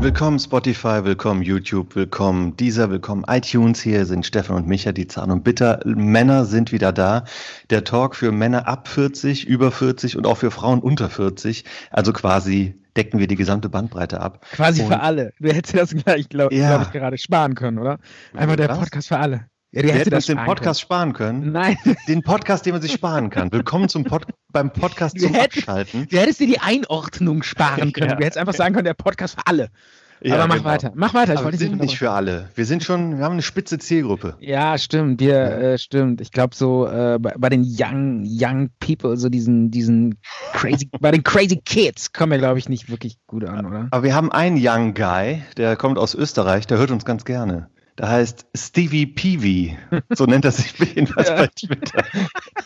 Willkommen Spotify, willkommen YouTube, willkommen dieser, willkommen iTunes. Hier sind Stefan und Micha, die Zahn und Bitter. Männer sind wieder da. Der Talk für Männer ab 40, über 40 und auch für Frauen unter 40. Also quasi decken wir die gesamte Bandbreite ab. Quasi Und- für alle. Du hättest das gleich, glaube glaub ich, gerade sparen können, oder? Einfach der Was? Podcast für alle. Ja, hätten das uns den Podcast sparen können. können. Nein, Den Podcast, den man sich sparen kann. Willkommen zum Pod beim Podcast Du zum hättest- Abschalten. du hättest dir die Einordnung sparen können. Ja. Du hättest einfach sagen können, der Podcast für alle. Aber mach genau. weiter. Mach weiter. Aber wir sind nicht für alle. Wir sind schon, wir haben eine spitze Zielgruppe. Ja, stimmt. Wir, äh, stimmt. Ich glaube so äh, bei, bei den young, young people, so diesen, diesen crazy, bei den crazy kids kommen wir, glaube ich, nicht wirklich gut an, oder? Aber wir haben einen Young Guy, der kommt aus Österreich, der hört uns ganz gerne. Der heißt Stevie Peavy. So nennt er sich jedenfalls Ja. bei Twitter.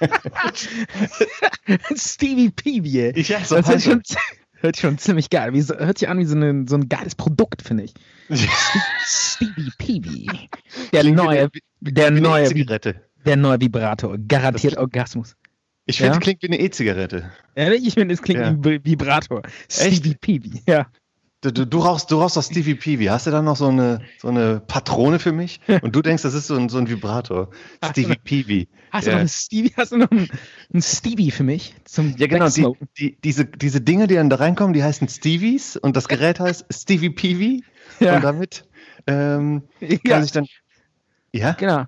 Stevie Peavy. Ich ja, so Das hört heißt schon, hört schon ziemlich geil. Wie, hört sich an wie so, eine, so ein geiles Produkt, finde ich. Stevie Peavy. Der neue, der neue, E-Zigarette. der neue Vibrator. Garantiert Orgasmus. Ich finde, Ja? es klingt wie eine E-Zigarette. Ehrlich? Ich finde, es klingt Ja. wie ein Vi- Vibrator. Stevie Peavy. Ja. Du, du, du rauchst, du rauchst doch Stevie Peavy. Hast du da noch so eine, so eine Patrone für mich? Und du denkst, das ist so ein, so ein Vibrator. Stevie Peavy. Hast du Ja. noch einen Stevie? Hast du noch einen, einen Stevie für mich? Zum Ja, genau. Die, die, diese, diese Dinge, die dann da reinkommen, die heißen Stevies und das Gerät heißt Stevie Peavy. Ja. Und damit ähm, kann ja, sich dann. Ja? genau.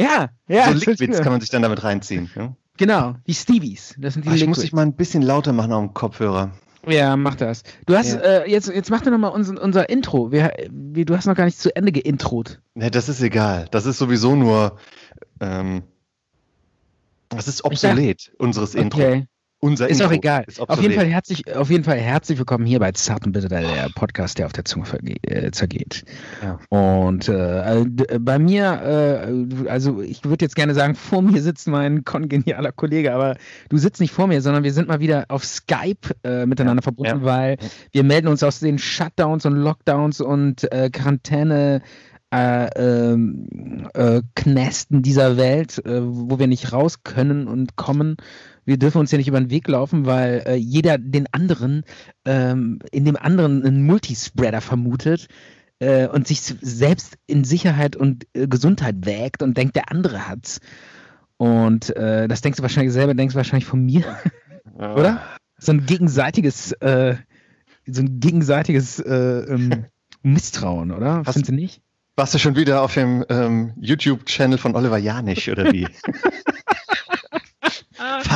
Ja, ja. so Liquids kann man sich dann damit reinziehen. Ja? Genau, die Stevies. Das sind die Ach, ich muss dich mal ein bisschen lauter machen auf dem Kopfhörer. Ja, mach das. Du hast, Ja. äh, jetzt, jetzt mach doch nochmal unser, unser Intro. Wir, wir, du hast noch gar nicht zu Ende geintrot. Ne, das ist egal. Das ist sowieso nur. Ähm, das ist obsolet, unseres Intro. Okay. Unser Ist Intro auch egal. Ist Auf jeden, Fall herzlich, auf jeden Fall herzlich willkommen hier bei Zart und Bitter, der Podcast, der auf der Zunge äh, zergeht. Ja. Und äh, äh, d- bei mir, äh, also ich würde jetzt gerne sagen, vor mir sitzt mein kongenialer Kollege, aber du sitzt nicht vor mir, sondern wir sind mal wieder auf Skype äh, miteinander verbunden, ja. weil wir melden uns aus den Shutdowns und Lockdowns und äh, Quarantäne. Äh, ähm, äh, Knästen dieser Welt, äh, wo wir nicht raus können und kommen. Wir dürfen uns ja nicht über den Weg laufen, weil äh, jeder den anderen, ähm, in dem anderen einen Multispreader vermutet äh, und sich selbst in Sicherheit und äh, Gesundheit wägt und denkt, der andere hat's. Und äh, das denkst du wahrscheinlich selber, denkst du wahrscheinlich von mir, Ja. oder? So ein gegenseitiges, äh, so ein gegenseitiges äh, ähm, Misstrauen, oder? Hast- Findest du nicht? Warst du schon wieder auf dem ähm, YouTube-Channel von Oliver Janisch oder wie?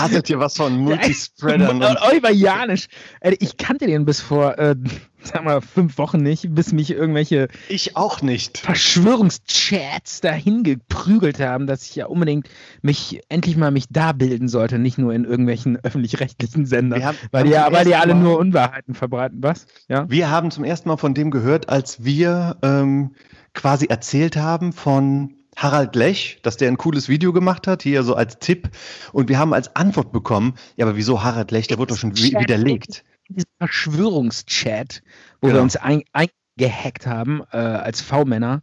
Faselt hier was von Multispreadern und Oliver Janisch. Ey, Ich kannte den bis vor, äh, sag mal, fünf Wochen nicht, bis mich irgendwelche ich auch nicht. Verschwörungschats dahin geprügelt haben, dass ich ja unbedingt mich endlich mal mich da bilden sollte, nicht nur in irgendwelchen öffentlich-rechtlichen Sendern. Haben- weil haben die, weil die alle Mal- nur Unwahrheiten verbreiten. Was? Ja? Wir haben zum ersten Mal von dem gehört, als wir ähm, quasi erzählt haben von Harald Lech, dass der ein cooles Video gemacht hat, hier so als Tipp. Und wir haben als Antwort bekommen, ja, aber wieso Harald Lech, der wurde doch schon Chat- widerlegt. Diesen Verschwörungschat, wo Genau. wir uns ein, eingehackt haben äh, als V-Männer.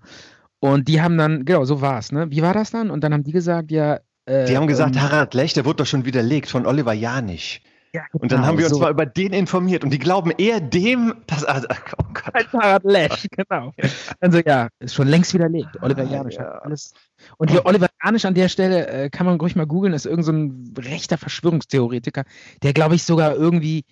Und die haben dann, genau, so war es, ne? Wie war das dann? Und dann haben die gesagt, ja. Äh, Die haben gesagt, ähm, Harald Lech, der wurde doch schon widerlegt von Oliver Janisch. Ja, Und dann genau, haben wir uns so. mal über den informiert und die glauben eher dem, dass, also, oh Gott. Harald Lesch, genau. Also ja, ist schon längst widerlegt. Oliver Ah, Janisch ja. hat alles. Und hier Oliver Janisch an der Stelle, äh, kann man ruhig mal googeln, ist irgend so ein rechter Verschwörungstheoretiker, der glaube ich sogar irgendwie,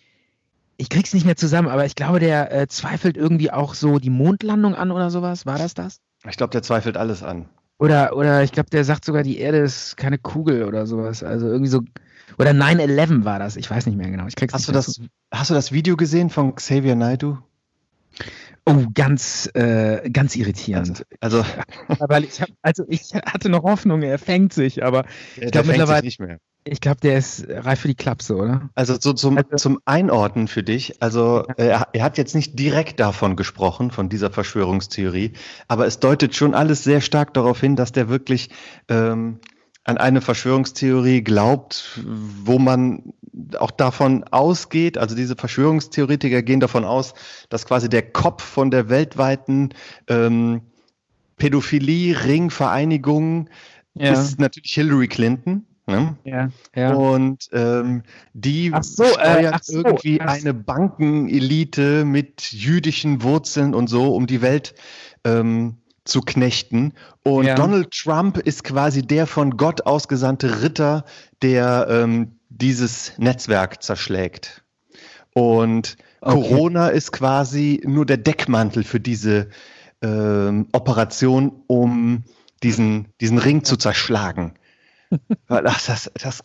ich krieg's nicht mehr zusammen, aber ich glaube, der äh, zweifelt irgendwie auch so die Mondlandung an oder sowas. War das das? Ich glaube, der zweifelt alles an. Oder, oder ich glaube, der sagt sogar, die Erde ist keine Kugel oder sowas. Also irgendwie so. Oder 9-11 war das. Ich weiß nicht mehr genau. Ich krieg's Hast du das, hast du das Video gesehen von Xavier Naidoo? Oh, ganz, äh, ganz irritierend. Also, Weil ich hab, also ich hatte noch Hoffnung, er fängt sich, aber der glaub, fängt sich mittlerweile- nicht mehr. ich glaube, der ist reif für die Klapse, oder? Also so zum, Also- zum Einordnen für dich. Also äh, er, er hat jetzt nicht direkt davon gesprochen, von dieser Verschwörungstheorie, aber es deutet schon alles sehr stark darauf hin, dass der wirklich ähm, an eine Verschwörungstheorie glaubt, wo man auch davon ausgeht, also diese Verschwörungstheoretiker gehen davon aus, dass quasi der Kopf von der weltweiten ähm, Pädophilie-Ringvereinigung Ja. ist natürlich Hillary Clinton. Ne? Ja, ja. Und ähm, die so, äh, steuert so, irgendwie so. eine Bankenelite mit jüdischen Wurzeln und so, um die Welt ähm, zu knechten. Und Ja. Donald Trump ist quasi der von Gott ausgesandte Ritter, der ähm, dieses Netzwerk zerschlägt. Und Okay. Corona ist quasi nur der Deckmantel für diese ähm, Operation, um diesen, diesen Ring zu zerschlagen. Ach, das, das,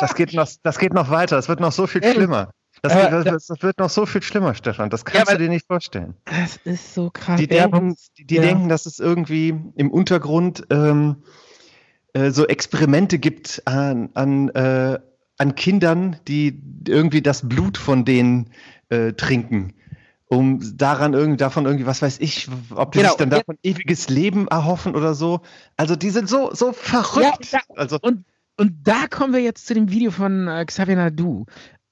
das, geht noch, das geht noch weiter. Das wird noch so viel Ey, schlimmer. Das, äh, das, das wird noch so viel schlimmer, Stefan. Das kannst Ja, du dir nicht vorstellen. Das ist so krass. Die Ja, denken, die, die ja. denken, dass es irgendwie im Untergrund ähm, äh, so Experimente gibt an, an, äh, an Kindern, die irgendwie das Blut von denen äh, trinken. Um daran irgendwie, davon irgendwie, was weiß ich, ob die Genau, sich dann davon ewiges Leben erhoffen oder so. Also die sind so, so verrückt. Ja, also Und, und da kommen wir jetzt zu dem Video von äh, Xavier Nadu.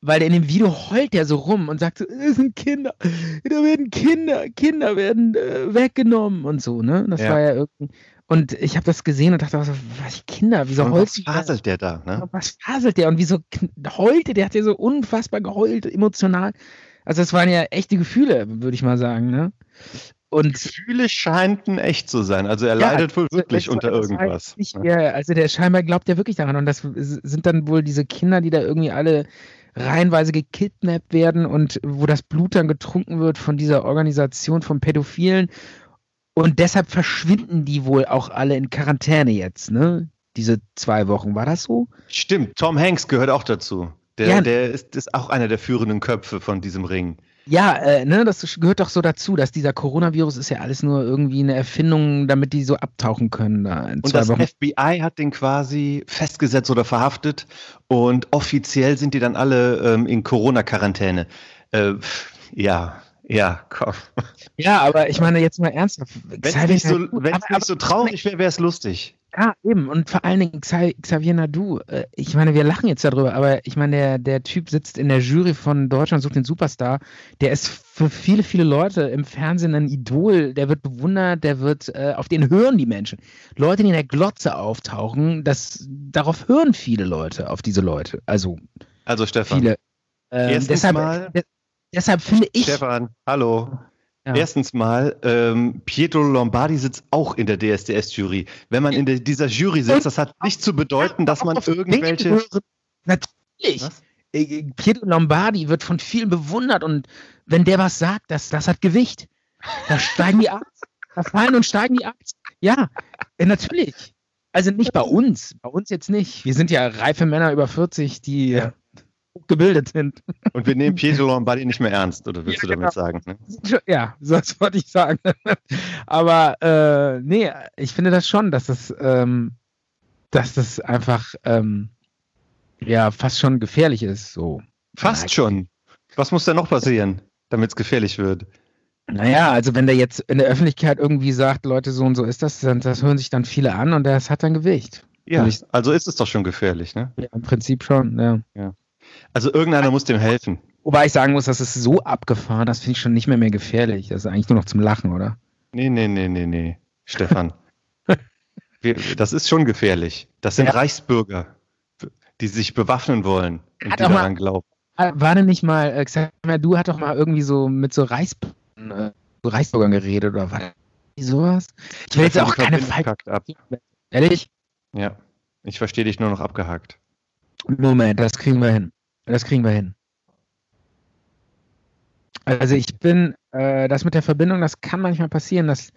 Weil in dem Video heult er so rum und sagt so, es sind Kinder, da werden Kinder, Kinder werden äh, weggenommen und so, ne? Das Ja. war ja irgendwie. Und ich habe das gesehen und dachte, was, was Kinder, wieso heult was faselt der da? Ne? Was faselt der und wieso heulte der? Hat ja so unfassbar geheult, emotional. Also das waren ja echte Gefühle, würde ich mal sagen, ne? Und Gefühle scheinten echt zu sein. Also er Ja, leidet wohl wirklich unter irgendwas. Nicht, ne? ja, also der scheinbar glaubt ja wirklich daran. Und das sind dann wohl diese Kinder, die da irgendwie alle reihenweise gekidnappt werden und wo das Blut dann getrunken wird von dieser Organisation von Pädophilen. Und deshalb verschwinden die wohl auch alle in Quarantäne jetzt, ne? Diese zwei Wochen. War das so? Stimmt, Tom Hanks gehört auch dazu. Der, Ja. der ist, ist auch einer der führenden Köpfe von diesem Ring. Ja, äh, ne, das gehört doch so dazu, dass dieser Coronavirus ist ja alles nur irgendwie eine Erfindung, damit die so abtauchen können da Und das Wochen. FBI hat den quasi festgesetzt oder verhaftet und offiziell sind die dann alle ähm, in Corona-Quarantäne. Äh, ja, ja, komm. Ja, aber ich meine jetzt mal ernsthaft. Wenn es nicht so, nicht so traurig wäre, wäre es lustig. Ja, eben. Und vor allen Dingen Xavier, Nadu. Äh, ich meine, wir lachen jetzt darüber, aber ich meine, der, der Typ sitzt in der Jury von Deutschland sucht den Superstar. Der ist für viele, viele Leute im Fernsehen ein Idol. Der wird bewundert, der wird, äh, auf den hören die Menschen. Leute, die in der Glotze auftauchen, das, darauf hören viele Leute, auf diese Leute. Also Also Stefan, viele. Ähm, deshalb, mal- de- deshalb finde ich. Stefan, hallo. Ja. Erstens mal, ähm, Pietro Lombardi sitzt auch in der DSDS-Jury. Wenn man in dieser Jury sitzt, das hat nicht zu bedeuten, dass man irgendwelche. Natürlich. Was? Äh, Pietro Lombardi wird von vielen bewundert und wenn der was sagt, das, das hat Gewicht. Da steigen die ab. Da fallen und steigen die ab. Ja, äh, natürlich. Also nicht bei uns. Bei uns jetzt nicht. Wir sind ja reife Männer über 40, die Ja. Gebildet sind. Und wir nehmen Pietro Lombardi nicht mehr ernst, oder willst Ja, du damit genau. sagen? Ne? Ja, das wollte ich sagen. Aber äh, nee, ich finde das schon, dass das, ähm, dass das einfach ähm, ja fast schon gefährlich ist. So. Fast schon. Was muss denn noch passieren, damit es gefährlich wird? Naja, also wenn der jetzt in der Öffentlichkeit irgendwie sagt, Leute, so und so ist das, dann das hören sich dann viele an und das hat dann Gewicht. Ja, ich- also ist es doch schon gefährlich, ne? Ja, im Prinzip schon, ja. Also irgendeiner muss dem helfen. Wobei ich sagen muss, das ist so abgefahren, das finde ich schon nicht mehr mehr gefährlich. Das ist eigentlich nur noch zum Lachen, oder? Nee, nee, nee, nee, nee. Stefan. Wir, das ist schon gefährlich. Das sind Ja. Reichsbürger, die sich bewaffnen wollen und Hat die auch mal- daran glauben. Ah, War denn nicht mal, äh, Xavier, du hat doch mal irgendwie so mit so Reis, äh, so Reisbürgern geredet oder was? Sowas? Ich will jetzt auch keine ab. Ehrlich? Ja, ich verstehe dich nur noch abgehackt. Moment, das kriegen wir hin. Das kriegen wir hin. Also ich bin, äh, das mit der Verbindung, das kann manchmal passieren, das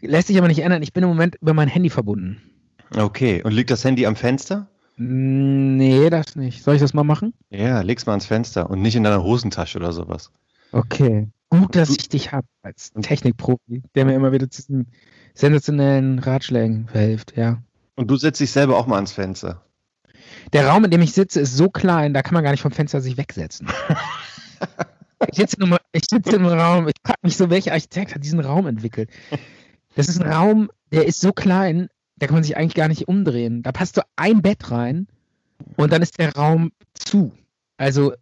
lässt sich aber nicht ändern. Ich bin im Moment über mein Handy verbunden. Okay, und liegt das Handy am Fenster? Nee, das nicht. Soll ich das mal machen? Ja, leg's mal ans Fenster und nicht in deiner Hosentasche oder sowas. Okay. Gut, dass ich dich habe als Technikprofi, der mir immer wieder zu diesen sensationellen Ratschlägen verhilft, ja. Und du setzt dich selber auch mal ans Fenster. Der Raum, in dem ich sitze, ist so klein, da kann man gar nicht vom Fenster sich wegsetzen. ich sitze im, ich sitze im Raum, ich frage mich so, welcher Architekt hat diesen Raum entwickelt? Das ist ein Raum, der ist so klein, da kann man sich eigentlich gar nicht umdrehen. Da passt so ein Bett rein und dann ist der Raum zu. Also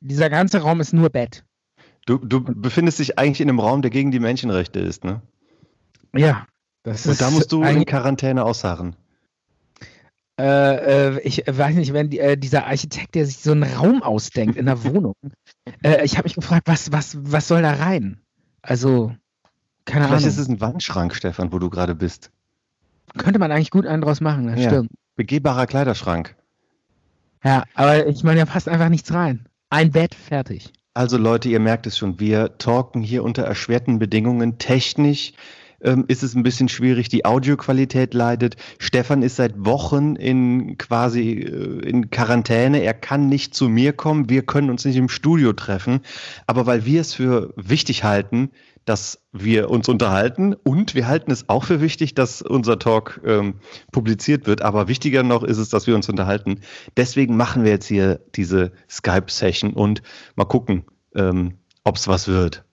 dieser ganze Raum ist nur Bett. Du, du befindest dich eigentlich in einem Raum, der gegen die Menschenrechte ist, ne? Ja. Das Und da musst du in Quarantäne ausharren. Äh, äh, ich weiß nicht, wenn die, äh, dieser Architekt, der sich so einen Raum ausdenkt in der Wohnung. Äh, ich habe mich gefragt, was, was, was soll da rein? Also, keine Vielleicht Ahnung. ist es ein Wandschrank, Stefan, wo du gerade bist. Könnte man eigentlich gut einen draus machen, das Ja. stimmt. Begehbarer Kleiderschrank. Ja, aber ich meine, da passt einfach nichts rein. Ein Bett, fertig. Also Leute, ihr merkt es schon, wir talken hier unter erschwerten Bedingungen. Technisch ähm, ist es ein bisschen schwierig, die Audioqualität leidet. Stefan ist seit Wochen in quasi äh, in Quarantäne. Er kann nicht zu mir kommen. Wir können uns nicht im Studio treffen. Aber weil wir es für wichtig halten, dass wir uns unterhalten und wir halten es auch für wichtig, dass unser Talk ähm, publiziert wird. Aber wichtiger noch ist es, dass wir uns unterhalten. Deswegen machen wir jetzt hier diese Skype-Session und mal gucken, ähm, ob es was wird.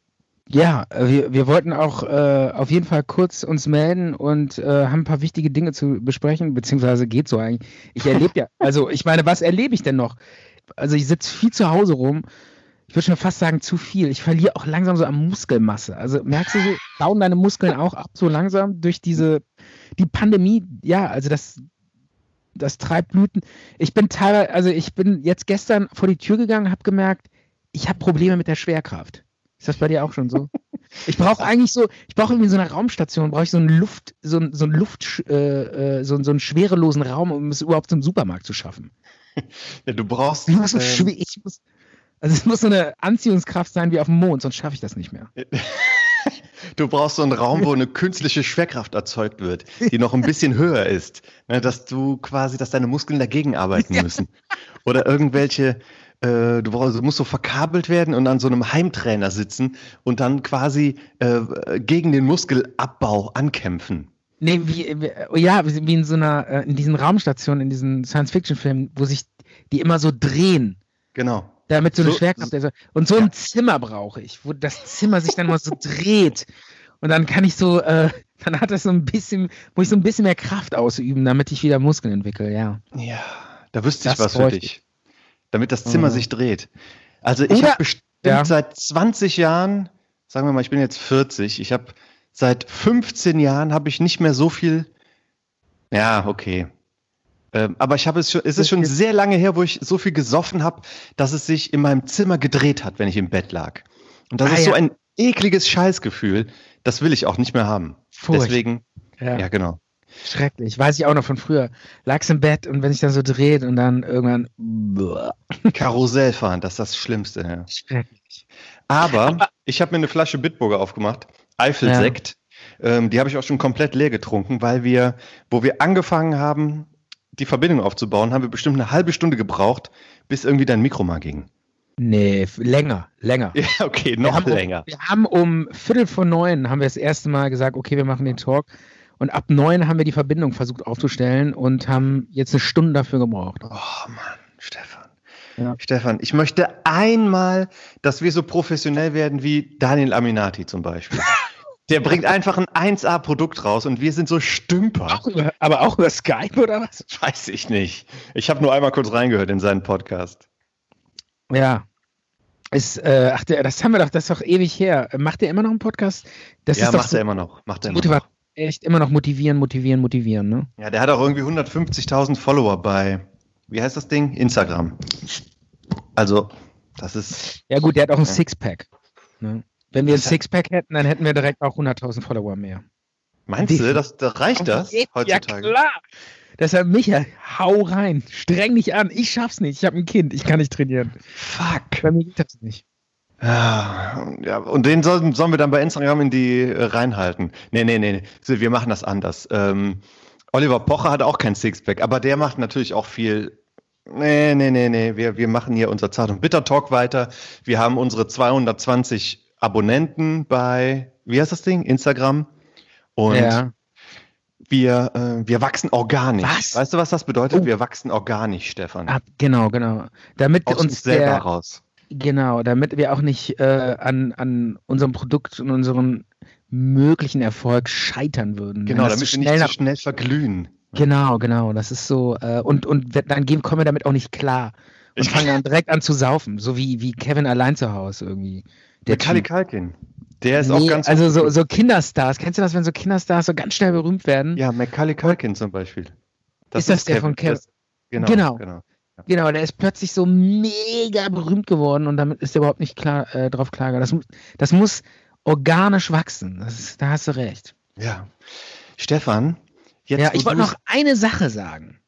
Ja, äh, wir, wir wollten auch äh, auf jeden Fall kurz uns melden und äh, haben ein paar wichtige Dinge zu besprechen, beziehungsweise geht so eigentlich. Ich erlebe ja, also ich meine, was erlebe ich denn noch? Also ich sitze viel zu Hause rum. Ich würde schon fast sagen, zu viel. Ich verliere auch langsam so an Muskelmasse. Also merkst du so, bauen deine Muskeln auch ab so langsam durch diese, die Pandemie? Ja, also das, das treibt Blüten. Ich bin teilweise, also ich bin jetzt gestern vor die Tür gegangen, habe gemerkt, ich habe Probleme mit der Schwerkraft. Ist das bei dir auch schon so? Ich brauche eigentlich so, ich brauche irgendwie so einer Raumstation, brauche ich so einen Luft, so einen, so einen Luft, äh, äh, so, einen- so einen schwerelosen Raum, um es überhaupt zum Supermarkt zu schaffen. Ja, du brauchst. Ich muss, so ähm, schwer, ich muss, also es muss so eine Anziehungskraft sein wie auf dem Mond, sonst schaffe ich das nicht mehr. Du brauchst so einen Raum, wo eine künstliche Schwerkraft erzeugt wird, die noch ein bisschen höher ist. Ne, dass du quasi, dass deine Muskeln dagegen arbeiten müssen. Oder irgendwelche, äh, du, brauchst, musst so verkabelt werden und an so einem Heimtrainer sitzen und dann quasi äh, gegen den Muskelabbau ankämpfen. Nee, wie, wie ja, wie in so einer, äh, in diesen Raumstationen, in diesen Science-Fiction-Filmen, wo sich die immer so drehen. Genau. Damit so eine So- Schwerkraft. Also, und so ein Zimmer brauche ich, wo das Zimmer sich dann mal so dreht. Und dann kann ich so, äh, dann hat das so ein bisschen, wo ich so ein bisschen mehr Kraft ausüben, damit ich wieder Muskeln entwickle, ja. Ja, da wüsste ich Das was für dich. Damit das Zimmer Mhm. sich dreht. Also ich habe bestimmt ja. seit 20 Jahren, sagen wir mal, ich bin jetzt 40, ich habe seit 15 Jahren habe ich nicht mehr so viel. Ja, okay. Ähm, aber ich habe es schon, es ist schon sehr lange her, wo ich so viel gesoffen habe, dass es sich in meinem Zimmer gedreht hat, wenn ich im Bett lag. Und das Ah, ist so ja. ein ekliges Scheißgefühl. Das will ich auch nicht mehr haben. Furcht. Deswegen, ja. ja, genau. Schrecklich. Weiß ich auch noch von früher. Lag's im Bett und wenn sich dann so dreht und dann irgendwann. Karussell fahren, das ist das Schlimmste. Ja. Schrecklich. Aber ich habe mir eine Flasche Bitburger aufgemacht, Eifelsekt. Ähm, die habe ich auch schon komplett leer getrunken, weil wir, wo wir angefangen haben, die Verbindung aufzubauen, haben wir bestimmt eine halbe Stunde gebraucht, bis irgendwie dein Mikro mal ging. Nee, länger, länger. Ja, okay, Wir noch haben länger. Um, wir haben um Viertel vor neun haben wir das erste Mal gesagt, okay, wir machen den Talk. Und ab neun haben wir die Verbindung versucht aufzustellen und haben jetzt eine Stunde dafür gebraucht. Oh Mann, Stefan. Ja. Stefan, ich möchte einmal, dass wir so professionell werden wie Daniel Aminati zum Beispiel. Der bringt einfach ein 1A-Produkt raus und wir sind so Stümper. Auch über, aber auch über Skype oder was? Weiß ich nicht. Ich habe nur einmal kurz reingehört in seinen Podcast. Ja. Ist, äh, ach, das haben wir doch, das ist doch ewig her. Macht der immer noch einen Podcast? Das ja, ist doch macht so er immer noch. Macht er immer noch. Echt immer noch motivieren, motivieren, motivieren, ne? Ja, der hat auch irgendwie 150.000 Follower bei, wie heißt das Ding? Instagram. Also, das ist, Ja gut, der hat auch ein Ja. Sixpack. Ne? Wenn wir ein Sixpack hätten, dann hätten wir direkt auch 100.000 Follower mehr. meinst du, das, das reicht das Ja heutzutage? klar. Deshalb, Micha, hau rein. Streng dich an. Ich schaff's nicht. Ich habe ein Kind. Ich kann nicht trainieren. Fuck. Bei mir geht das nicht. Ja, und den sollen, sollen wir dann bei Instagram in die äh, reinhalten. Nee, nee, nee, wir machen das anders. Ähm, Oliver Pocher hat auch kein Sixpack, aber der macht natürlich auch viel. Nee, nee, nee, nee. Wir, wir machen hier unser Zart- und Bitter-Talk weiter. Wir haben unsere 220 Abonnenten bei, wie heißt das Ding? Instagram. Und ja. wir, äh, wir wachsen organisch. Was? Weißt du, was das bedeutet? Oh. Wir wachsen organisch, Stefan. Ab, genau, genau. Damit Aus uns uns selber der, raus. Genau, damit wir auch nicht äh, an, an unserem Produkt und unserem möglichen Erfolg scheitern würden. Genau, das damit wir nicht zu schnell verglühen. Genau, genau. Das ist so. Äh, und, und dann gehen, kommen wir damit auch nicht klar. Und Ich- fangen dann direkt an zu saufen. So wie, wie Kevin allein zu Hause irgendwie. Der Typ. Culkin. Der ist auch Nee, ganz. also so, so Kinderstars. Kennst du das, wenn so Kinderstars so ganz schnell berühmt werden? Ja, Macaulay Culkin zum Beispiel. Ist das der von Kevin? das- Genau, Genau. genau. Genau, der ist plötzlich so mega berühmt geworden und damit ist er überhaupt nicht klar, äh, drauf klar. Das, das muss organisch wachsen. Ist, da hast du recht. Ja. Stefan, jetzt. ja, ich wollte noch eine Sache sagen.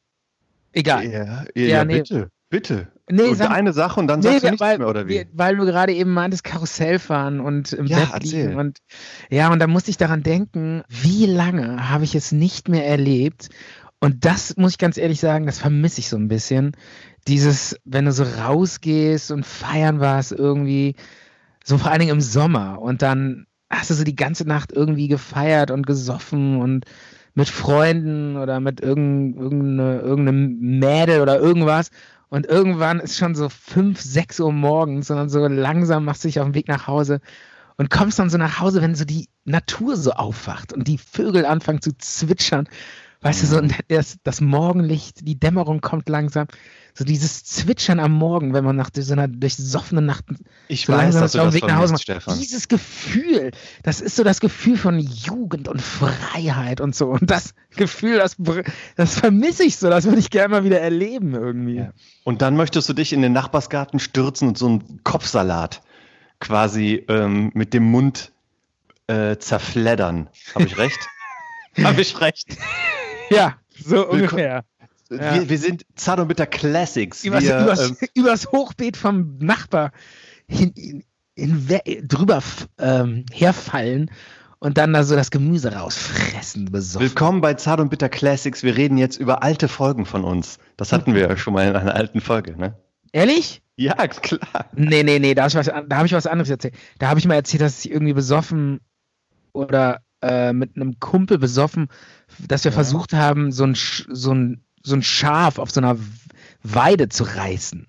Egal. Ja, ja, Ja, ja nee. bitte, bitte. Nee, sag- eine Sache und dann Nee, sagst du nichts weil, mehr, oder wie? weil du gerade eben meintest, Karussell fahren und im Ja, Bett erzähl. liegen. Und, ja, und da musste ich daran denken, wie lange habe ich es nicht mehr erlebt. Und das muss ich ganz ehrlich sagen, das vermisse ich so ein bisschen. Dieses, wenn du so rausgehst und feiern warst irgendwie, so vor allen Dingen im Sommer. Und dann hast du so die ganze Nacht irgendwie gefeiert und gesoffen und mit Freunden oder mit irgend, irgendeine, irgendeinem Mädel oder irgendwas. Und irgendwann ist schon so fünf, sechs Uhr morgens dann so langsam machst du dich auf den Weg nach Hause und kommst dann so nach Hause, wenn so die Natur so aufwacht und die Vögel anfangen zu zwitschern. Weißt du, so und das, das Morgenlicht, die Dämmerung kommt langsam. So dieses Zwitschern am Morgen, wenn man nach so einer durchsoffenen Nacht Ich so weiß, langsam dass du auf das dem Weg nach Hause macht. Stefan. Dieses Gefühl, das ist so das Gefühl von Jugend und Freiheit und so. Und das Gefühl, das, das vermisse ich so, das würde ich gerne mal wieder erleben irgendwie. Ja. Und dann möchtest du dich in den Nachbarsgarten stürzen und so einen Kopfsalat quasi ähm, mit dem Mund äh, zerfleddern. Habe ich recht? Habe ich recht? Ja, so ungefähr. Ja. Wir, wir sind Zart und Bitter Classics. Übers, wir, übers, ähm, übers Hochbeet vom Nachbar hin, in, in, drüber ähm, herfallen und dann da so das Gemüse rausfressen, besoffen. willkommen bei Zart und Bitter Classics. Wir reden jetzt über alte Folgen von uns. Das hatten wir ja schon mal in einer alten Folge, ne? Ehrlich? Ja, klar. Nee, nee, nee, da habe ich, was da hab ich was anderes erzählt. Da habe ich mal erzählt, dass ich irgendwie besoffen oder äh, mit einem Kumpel besoffen, dass wir Ja. versucht haben, so ein, so, ein, so ein Schaf auf so einer Weide zu reißen.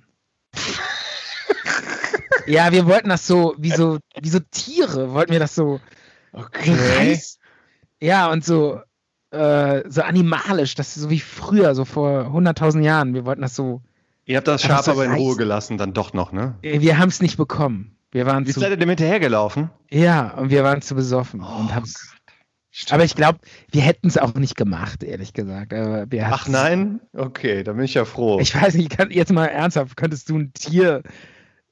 ja, wir wollten das so, wie so, wie so Tiere, wollten wir das so reißen. Ja, und so, äh, so animalisch, das ist so wie früher, so vor 100.000 Jahren. Wir wollten das so, Ihr habt das Schaf aber in Ruhe gelassen, dann doch noch, ne? äh, wir haben es nicht bekommen. Wir waren Wie zu seid ihr dem hinterhergelaufen? Ja, und wir waren zu besoffen Oh und haben's. Aber ich glaube, wir hätten es auch nicht gemacht, ehrlich gesagt. Ach nein? Okay, da bin ich ja froh. Ich weiß nicht, kann, jetzt mal ernsthaft, könntest du ein Tier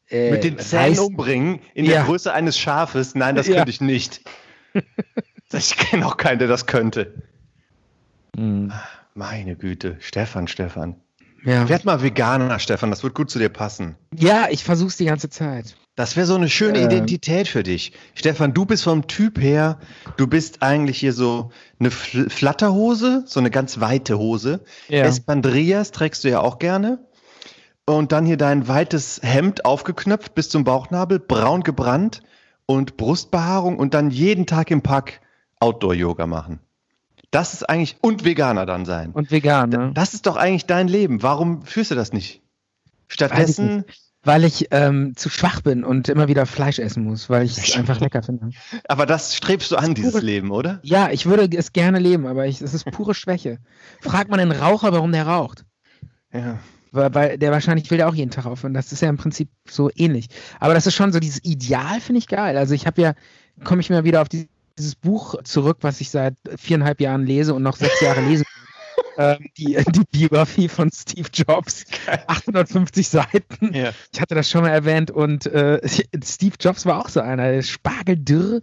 äh, Mit den Zähnen umbringen in Ja. der Größe eines Schafes? Nein, das Ja. könnte ich nicht. ich kenne auch keinen, der das könnte. Hm, Meine Güte, Stefan, Stefan. Ja. Werd mal Veganer, Stefan, das wird gut zu dir passen. ja, ich versuch's die ganze Zeit. Das wäre so eine schöne Ähm. Identität für dich. Stefan, du bist vom Typ her, du bist eigentlich hier so eine Fl Flatterhose, so eine ganz weite Hose. Ja. Espandrillas trägst du ja auch gerne. Und dann hier dein weites Hemd aufgeknöpft bis zum Bauchnabel, braun gebrannt und Brustbehaarung und dann jeden Tag im Park Outdoor-Yoga machen. Das ist eigentlich, und Veganer dann sein. Und vegan, ne? Das ist doch eigentlich dein Leben. Warum führst du das nicht? Stattdessen, Weil ich ähm, zu schwach bin und immer wieder Fleisch essen muss, weil ich es einfach lecker finde. aber das strebst du an, dieses pure- Leben, oder? Ja, ich würde es gerne leben, aber ich, es ist pure Schwäche. Fragt man einen Raucher, warum der raucht. Ja. Weil, weil der wahrscheinlich will der auch jeden Tag aufhören. Das ist ja im Prinzip so ähnlich. Aber das ist schon so dieses Ideal, finde ich geil. Also ich habe ja, komme ich mal wieder auf die, dieses Buch zurück, was ich seit viereinhalb Jahren lese und noch sechs Jahre lese. Ähm, die, die Biografie von Steve Jobs. 850 Seiten. Ja. Ich hatte das schon mal erwähnt und äh, Steve Jobs war auch so einer, Spargeldürr.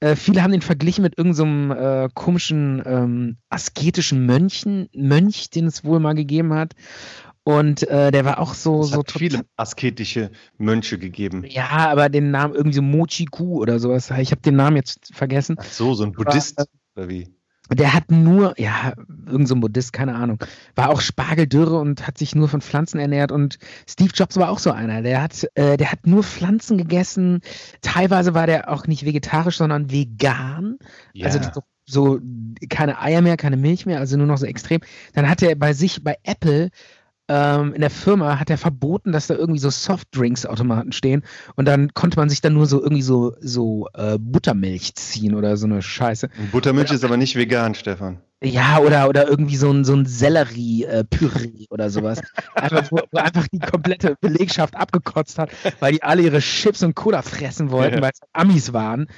Äh, viele haben den verglichen mit irgendeinem äh, komischen ähm, asketischen Mönchen, Mönch, den es wohl mal gegeben hat. Und äh, der war auch so, Es so hat viele asketische Mönche gegeben. Ja, aber den Namen irgendwie so Mochiku oder sowas. Ich habe den Namen jetzt vergessen. Ach so, so ein Buddhist oder wie? Der hat nur, ja, irgend so ein Buddhist, keine Ahnung, war auch Spargeldürre und hat sich nur von Pflanzen ernährt. Und Steve Jobs war auch so einer. Der hat, äh, der hat nur Pflanzen gegessen. Teilweise war der auch nicht vegetarisch, sondern vegan. Also so, so keine Eier mehr, keine Milch mehr, also nur noch so extrem. Dann hat er bei sich, bei Apple, ähm, in der Firma hat er verboten, dass da irgendwie so Softdrinks-Automaten stehen und dann konnte man sich dann nur so irgendwie so, so äh, Buttermilch ziehen oder so eine Scheiße. Buttermilch ist aber nicht vegan, Stefan. Ja, oder, oder irgendwie so ein, so ein Sellerie-Püree oder sowas. Einfach, wo, wo einfach die komplette Belegschaft abgekotzt hat, weil die alle ihre Chips und Cola fressen wollten, Ja. weil es Amis waren.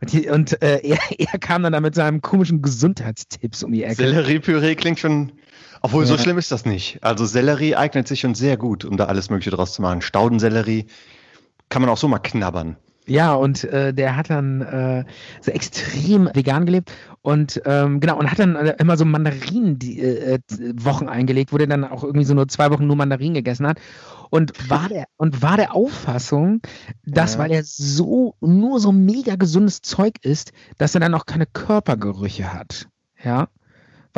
Und, die, und äh, er, er kam dann da mit seinem komischen Gesundheitstipps um die Ecke. Selleriepüree klingt schon. Obwohl, so Ja. schlimm ist das nicht. Also Sellerie eignet sich schon sehr gut, um da alles Mögliche draus zu machen. Staudensellerie kann man auch so mal knabbern. Ja, und äh, der hat dann äh, so extrem vegan gelebt und ähm, genau und hat dann äh, immer so Mandarinen die, äh, äh, Wochen eingelegt, wo der dann auch irgendwie so nur zwei Wochen nur Mandarinen gegessen hat und war der und war der Auffassung, dass Ja. weil er so nur so mega gesundes Zeug isst, dass er dann auch keine Körpergerüche hat, ja,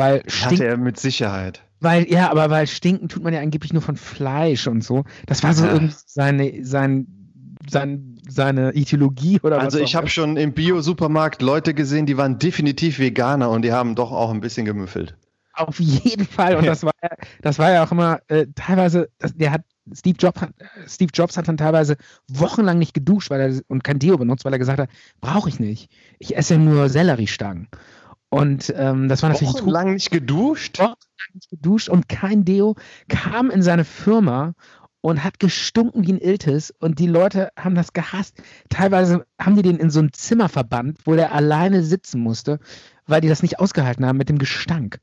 weil Hatte er mit Sicherheit. weil ja, aber weil stinken tut man ja angeblich nur von Fleisch und so. Das war so Ja. irgendwie seine sein sein, seine Ideologie oder was Also ich habe schon im Bio-Supermarkt Leute gesehen, die waren definitiv Veganer und die haben doch auch ein bisschen gemüffelt. Auf jeden Fall. Und das war, ja- das war ja auch immer äh, teilweise, das, der hat, Steve Jobs, hat, Steve Jobs hat dann teilweise wochenlang nicht geduscht weil er, und kein Deo benutzt, weil er gesagt hat, brauche ich nicht. Ich esse nur Selleriestangen. Und ähm, das war natürlich Wochenlang nicht geduscht? Wochenlang nicht geduscht und kein Deo, kam in seine Firma und hat gestunken wie ein Iltis und die Leute haben das gehasst. Teilweise haben die den in so ein Zimmer verbannt, wo der alleine sitzen musste, weil die das nicht ausgehalten haben mit dem Gestank.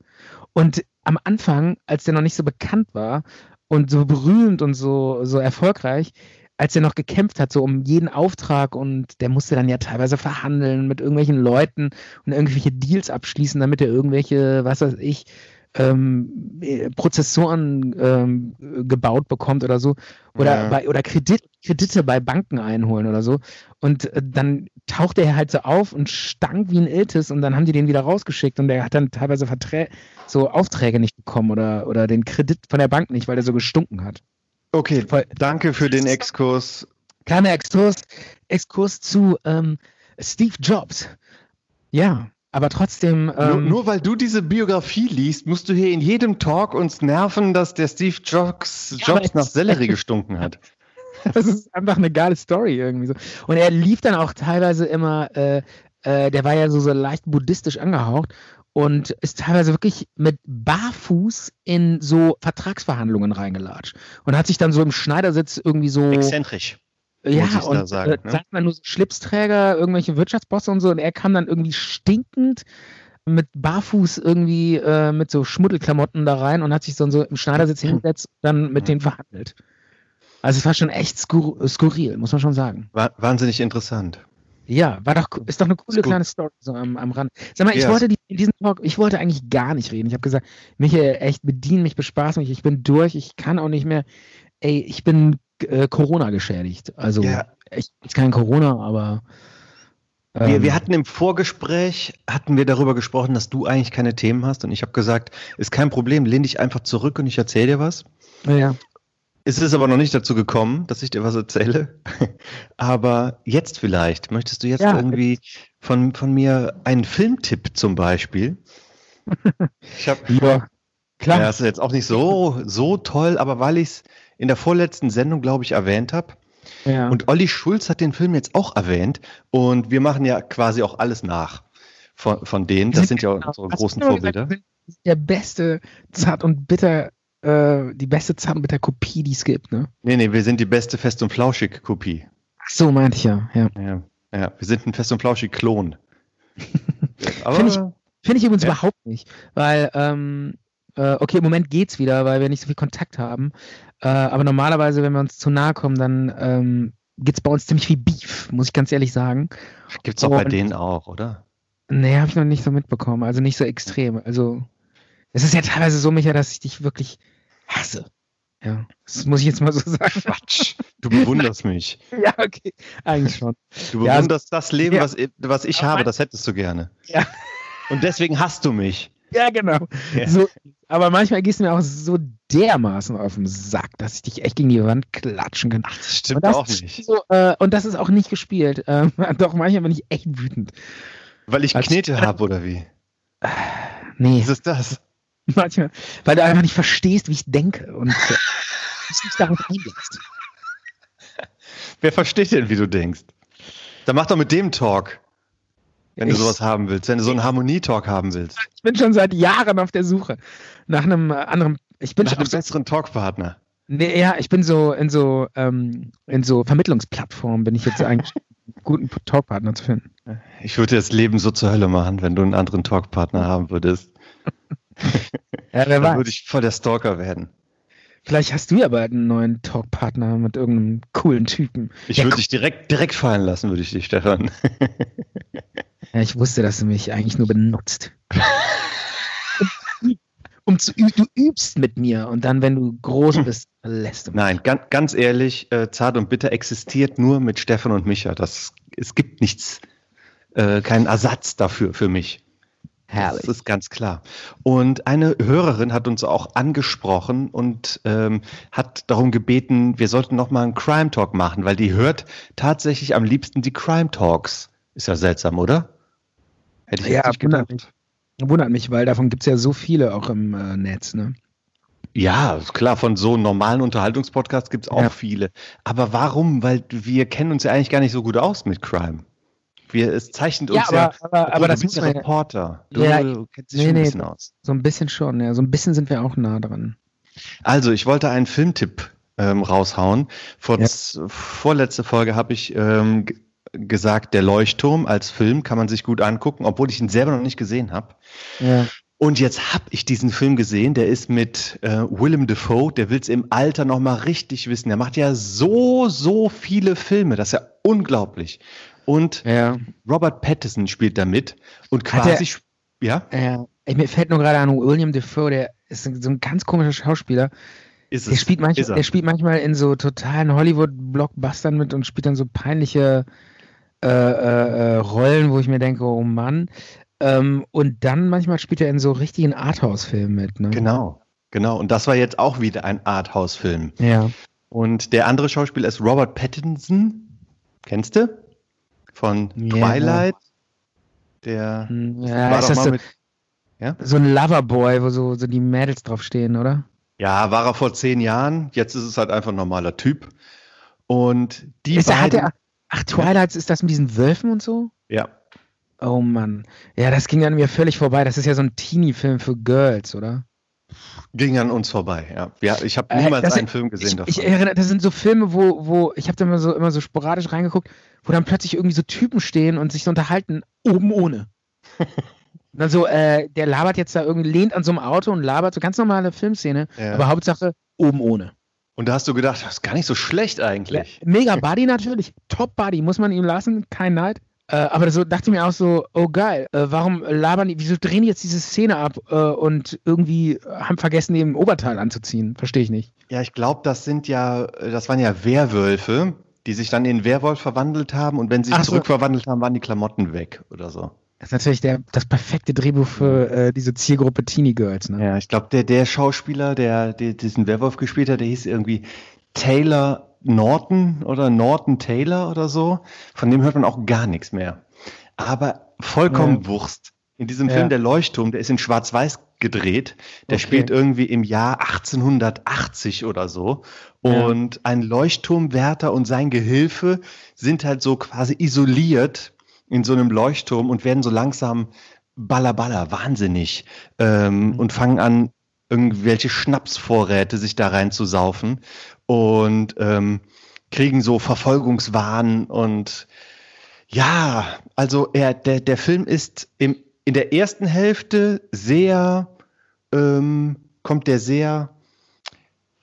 Und am Anfang, als der noch nicht so bekannt war und so berühmt und so, so erfolgreich, als er noch gekämpft hat, so um jeden Auftrag und der musste dann ja teilweise verhandeln mit irgendwelchen Leuten und irgendwelche Deals abschließen, damit er irgendwelche, was weiß ich, ähm, äh, Prozessoren ähm, gebaut bekommt oder so oder Ja. bei oder Kredit, Kredite bei Banken einholen oder so und äh, dann tauchte er halt so auf und stank wie ein Iltis und dann haben die den wieder rausgeschickt und der hat dann teilweise Verträ so Aufträge nicht bekommen oder oder den Kredit von der Bank nicht, weil der so gestunken hat. Okay, danke für den Exkurs. Kleiner Exkurs, Exkurs zu ähm, Steve Jobs. Ja, aber trotzdem. nur, Ähm, nur weil du diese Biografie liest, musst du hier in jedem Talk uns nerven, dass der Steve Jobs, Ja, Jobs nach Sellerie gestunken hat. Das ist einfach eine geile Story irgendwie so. Und er lief dann auch teilweise immer, äh, äh, der war ja so, so leicht buddhistisch angehaucht und ist teilweise wirklich mit Barfuß in so Vertragsverhandlungen reingelatscht und hat sich dann so im Schneidersitz irgendwie so. Exzentrisch. ja, und sagen, äh, ne? sagt man nur so Schlipsträger, irgendwelche Wirtschaftsbosse und so und er kam dann irgendwie stinkend mit Barfuß irgendwie äh, mit so Schmuddelklamotten da rein und hat sich dann so im Schneidersitz hingesetzt und dann mit denen verhandelt. Also es war schon echt skur skurril, muss man schon sagen. Wa- wahnsinnig interessant. Ja, war doch, ist doch eine coole kleine Story so am, am Rand. Sag mal, ich Ja. wollte die, in diesem Talk, ich wollte eigentlich gar nicht reden. Ich habe gesagt, Michael, echt bedien mich, bespaß mich, ich bin durch, ich kann auch nicht mehr. Ey, ich bin äh, Corona geschädigt. Also Ja. ich ist kein Corona, aber Wir, ähm, wir hatten im Vorgespräch, hatten wir darüber gesprochen, dass du eigentlich keine Themen hast und ich habe gesagt, ist kein Problem, lehn dich einfach zurück und ich erzähle dir was. ja, Es ist aber noch nicht dazu gekommen, dass ich dir was erzähle. Aber jetzt vielleicht. Möchtest du jetzt Ja. irgendwie von, von mir einen Filmtipp zum Beispiel? Ich habe ja, klar. ja, das ist jetzt auch nicht so, so toll, aber weil ich es in der vorletzten Sendung, glaube ich, erwähnt habe. ja. Und Olli Schulz hat den Film jetzt auch erwähnt. Und wir machen ja quasi auch alles nach von, von denen. Das sind ja Genau. unsere großen Vorbilder. Der beste Zart und Bitter, äh, die beste Zart und Bitter Kopie, die es gibt, ne? Nee, nee, wir sind die beste Fest- und Flauschig-Kopie. Ach so, meinte ich ja, ja. Ja, ja, wir sind ein Fest- und Flauschig-Klon. Finde ich- Finde ich übrigens Ja. überhaupt nicht, weil, ähm, äh, okay, im Moment geht's wieder, weil wir nicht so viel Kontakt haben. Äh, aber normalerweise, wenn wir uns zu nahe kommen, dann ähm, gibt's bei uns ziemlich viel Beef, muss ich ganz ehrlich sagen. gibt's bei Und- denen auch, oder? Nee, habe ich noch nicht so mitbekommen, also nicht so extrem. Also, es ist ja teilweise so, Micha, dass ich dich wirklich hasse. Ja, das muss ich jetzt mal so sagen. Quatsch. Du bewunderst mich. ja, okay, eigentlich schon. Du Ja, bewunderst das Leben, ja. was, ich- was ich Aber habe, das hättest du gerne. Ja. Und deswegen hasst du mich. Ja, genau. Ja. So, aber manchmal gehst du mir auch so dermaßen auf den Sack, dass ich dich echt gegen die Wand klatschen kann. Ach, das stimmt Und das auch ist nicht. So, äh, und das ist auch nicht gespielt. Ähm, doch, manchmal bin ich echt wütend. Weil ich Knete habe, oder wie? Nee, Ist es das? manchmal, weil du einfach nicht verstehst, wie ich denke und äh, dich nicht darauf einlässt. Wer versteht denn, wie du denkst? Dann mach doch mit dem Talk. wenn du Ich- sowas haben willst, wenn du so einen Harmonietalk haben willst. Ich bin schon seit Jahren auf der Suche nach einem äh, anderen. Ich bin Nach einem besseren Talkpartner. nee, ja, ich bin so in so ähm, in so Vermittlungsplattformen bin ich jetzt eigentlich guten Talkpartner zu finden. Ich würde dir das Leben so zur Hölle machen, wenn du einen anderen Talkpartner haben würdest. Ja, wer Dann weiß. würde ich voll der Stalker werden. Vielleicht hast du ja bald einen neuen Talkpartner mit irgendeinem coolen Typen. Ich Ja, würde dich direkt, direkt fallen lassen, würde ich dich, Stefan. Ja, ich wusste, dass du mich eigentlich nur benutzt. um zu ü- du übst mit mir und dann, wenn du groß bist, lässt du mich. Nein, ganz, ganz ehrlich, äh, Zart und Bitter existiert nur mit Stefan und Micha. Das, es gibt nichts, äh, keinen Ersatz dafür für mich. Herrlich. Das ist ganz klar. Und eine Hörerin hat uns auch angesprochen und ähm, hat darum gebeten, wir sollten noch mal einen Crime Talk machen, weil die hört tatsächlich am liebsten die Crime Talks. Ist ja seltsam, oder? Hätte ich Ja, nicht wundert gedacht. mich. Wundert mich, weil davon gibt es ja so viele auch im äh, Netz. Ne? Ja, klar, von so normalen Unterhaltungspodcasts gibt es auch Ja. viele. Aber warum? Weil wir kennen uns ja eigentlich gar nicht so gut aus mit Crime. Wir, es zeichnet Ja, uns aber, ja, aber, aber das du ja man ja, Reporter. Du Ja, kennst dich nee, schon ein nee. bisschen aus. so ein bisschen schon, ja. So ein bisschen sind wir auch nah dran. Also, ich wollte einen Filmtipp ähm, raushauen. Vor Ja. vorletzte Folge habe ich ähm, gesagt, der Leuchtturm als Film kann man sich gut angucken, obwohl ich ihn selber noch nicht gesehen habe. Ja. Und jetzt habe ich diesen Film gesehen, der ist mit äh, Willem Dafoe, der will es im Alter noch mal richtig wissen. Der macht ja so, so viele Filme, das ist ja unglaublich. Und Ja. Robert Pattinson spielt da mit und quasi, er- ja, ja. Ey, mir fällt nur gerade an, William Defoe, der ist so ein ganz komischer Schauspieler. ist Der es. spielt, manchmal, ist er. der spielt manchmal in so totalen Hollywood-Blockbustern mit und spielt dann so peinliche äh, äh, äh, Rollen, wo ich mir denke, oh Mann. Ähm, und dann manchmal spielt er in so richtigen Arthouse-Filmen mit. Ne? Genau, genau. Und das war jetzt auch wieder ein Arthouse-Film. Ja. Und der andere Schauspieler ist Robert Pattinson. Kennst du? Von Ja. Twilight. Der Hm, Ja, war ist doch das mal so, mit. Ja? so ein Loverboy, wo so, so die Mädels draufstehen, oder? Ja, war er vor zehn Jahren. Jetzt ist es halt einfach ein normaler Typ. Und die Ist er, hat beiden. er, ach, Twilight, ist das mit diesen Wölfen und so? ja, Oh Mann. Ja, das ging an mir völlig vorbei. Das ist ja so ein Teenie-Film für Girls, oder? Ging an uns vorbei. Ja, ja ich habe Äh, niemals das- einen Film gesehen Ich, davon. ich erinnere, das sind so Filme, wo, wo ich habe da immer so, immer so sporadisch reingeguckt, wo dann plötzlich irgendwie so Typen stehen und sich so unterhalten, oben ohne. Dann so, äh, der labert jetzt da irgendwie, lehnt an so einem Auto und labert, so ganz normale Filmszene, Ja. aber Hauptsache oben ohne. Und da hast du gedacht, das ist gar nicht so schlecht eigentlich. Mega Buddy natürlich, Top Buddy, muss man ihm lassen, kein Neid. Äh, aber so dachte ich mir auch so, oh geil, äh, warum labern die, wieso drehen die jetzt diese Szene ab äh, und irgendwie haben vergessen, eben Oberteil anzuziehen? Verstehe ich nicht. Ja, ich glaube, das sind ja, das waren ja Werwölfe, die sich dann in Werwolf verwandelt haben und wenn sie sich so. zurückverwandelt haben, waren die Klamotten weg oder so. Das ist natürlich der, das perfekte Drehbuch für äh, diese Zielgruppe Teenie Girls. Ne? Ja, ich glaube, der, der Schauspieler, der, der diesen Werwolf gespielt hat, der hieß irgendwie Taylor Norton oder Norton Taylor oder so. Von dem hört man auch gar nichts mehr. Aber vollkommen Ja. Wurst. In diesem Ja. Film Der Leuchtturm, der ist in Schwarz-Weiß gedreht. Der Okay. spielt irgendwie im Jahr 1880 oder so. Ja. Und ein Leuchtturmwärter und sein Gehilfe sind halt so quasi isoliert in so einem Leuchtturm und werden so langsam ballerballer, wahnsinnig ähm, Mhm. und fangen an, irgendwelche Schnapsvorräte sich da reinzusaufen und ähm, kriegen so Verfolgungswahn und ja, also er, der, der Film ist im, in der ersten Hälfte sehr, ähm, kommt der sehr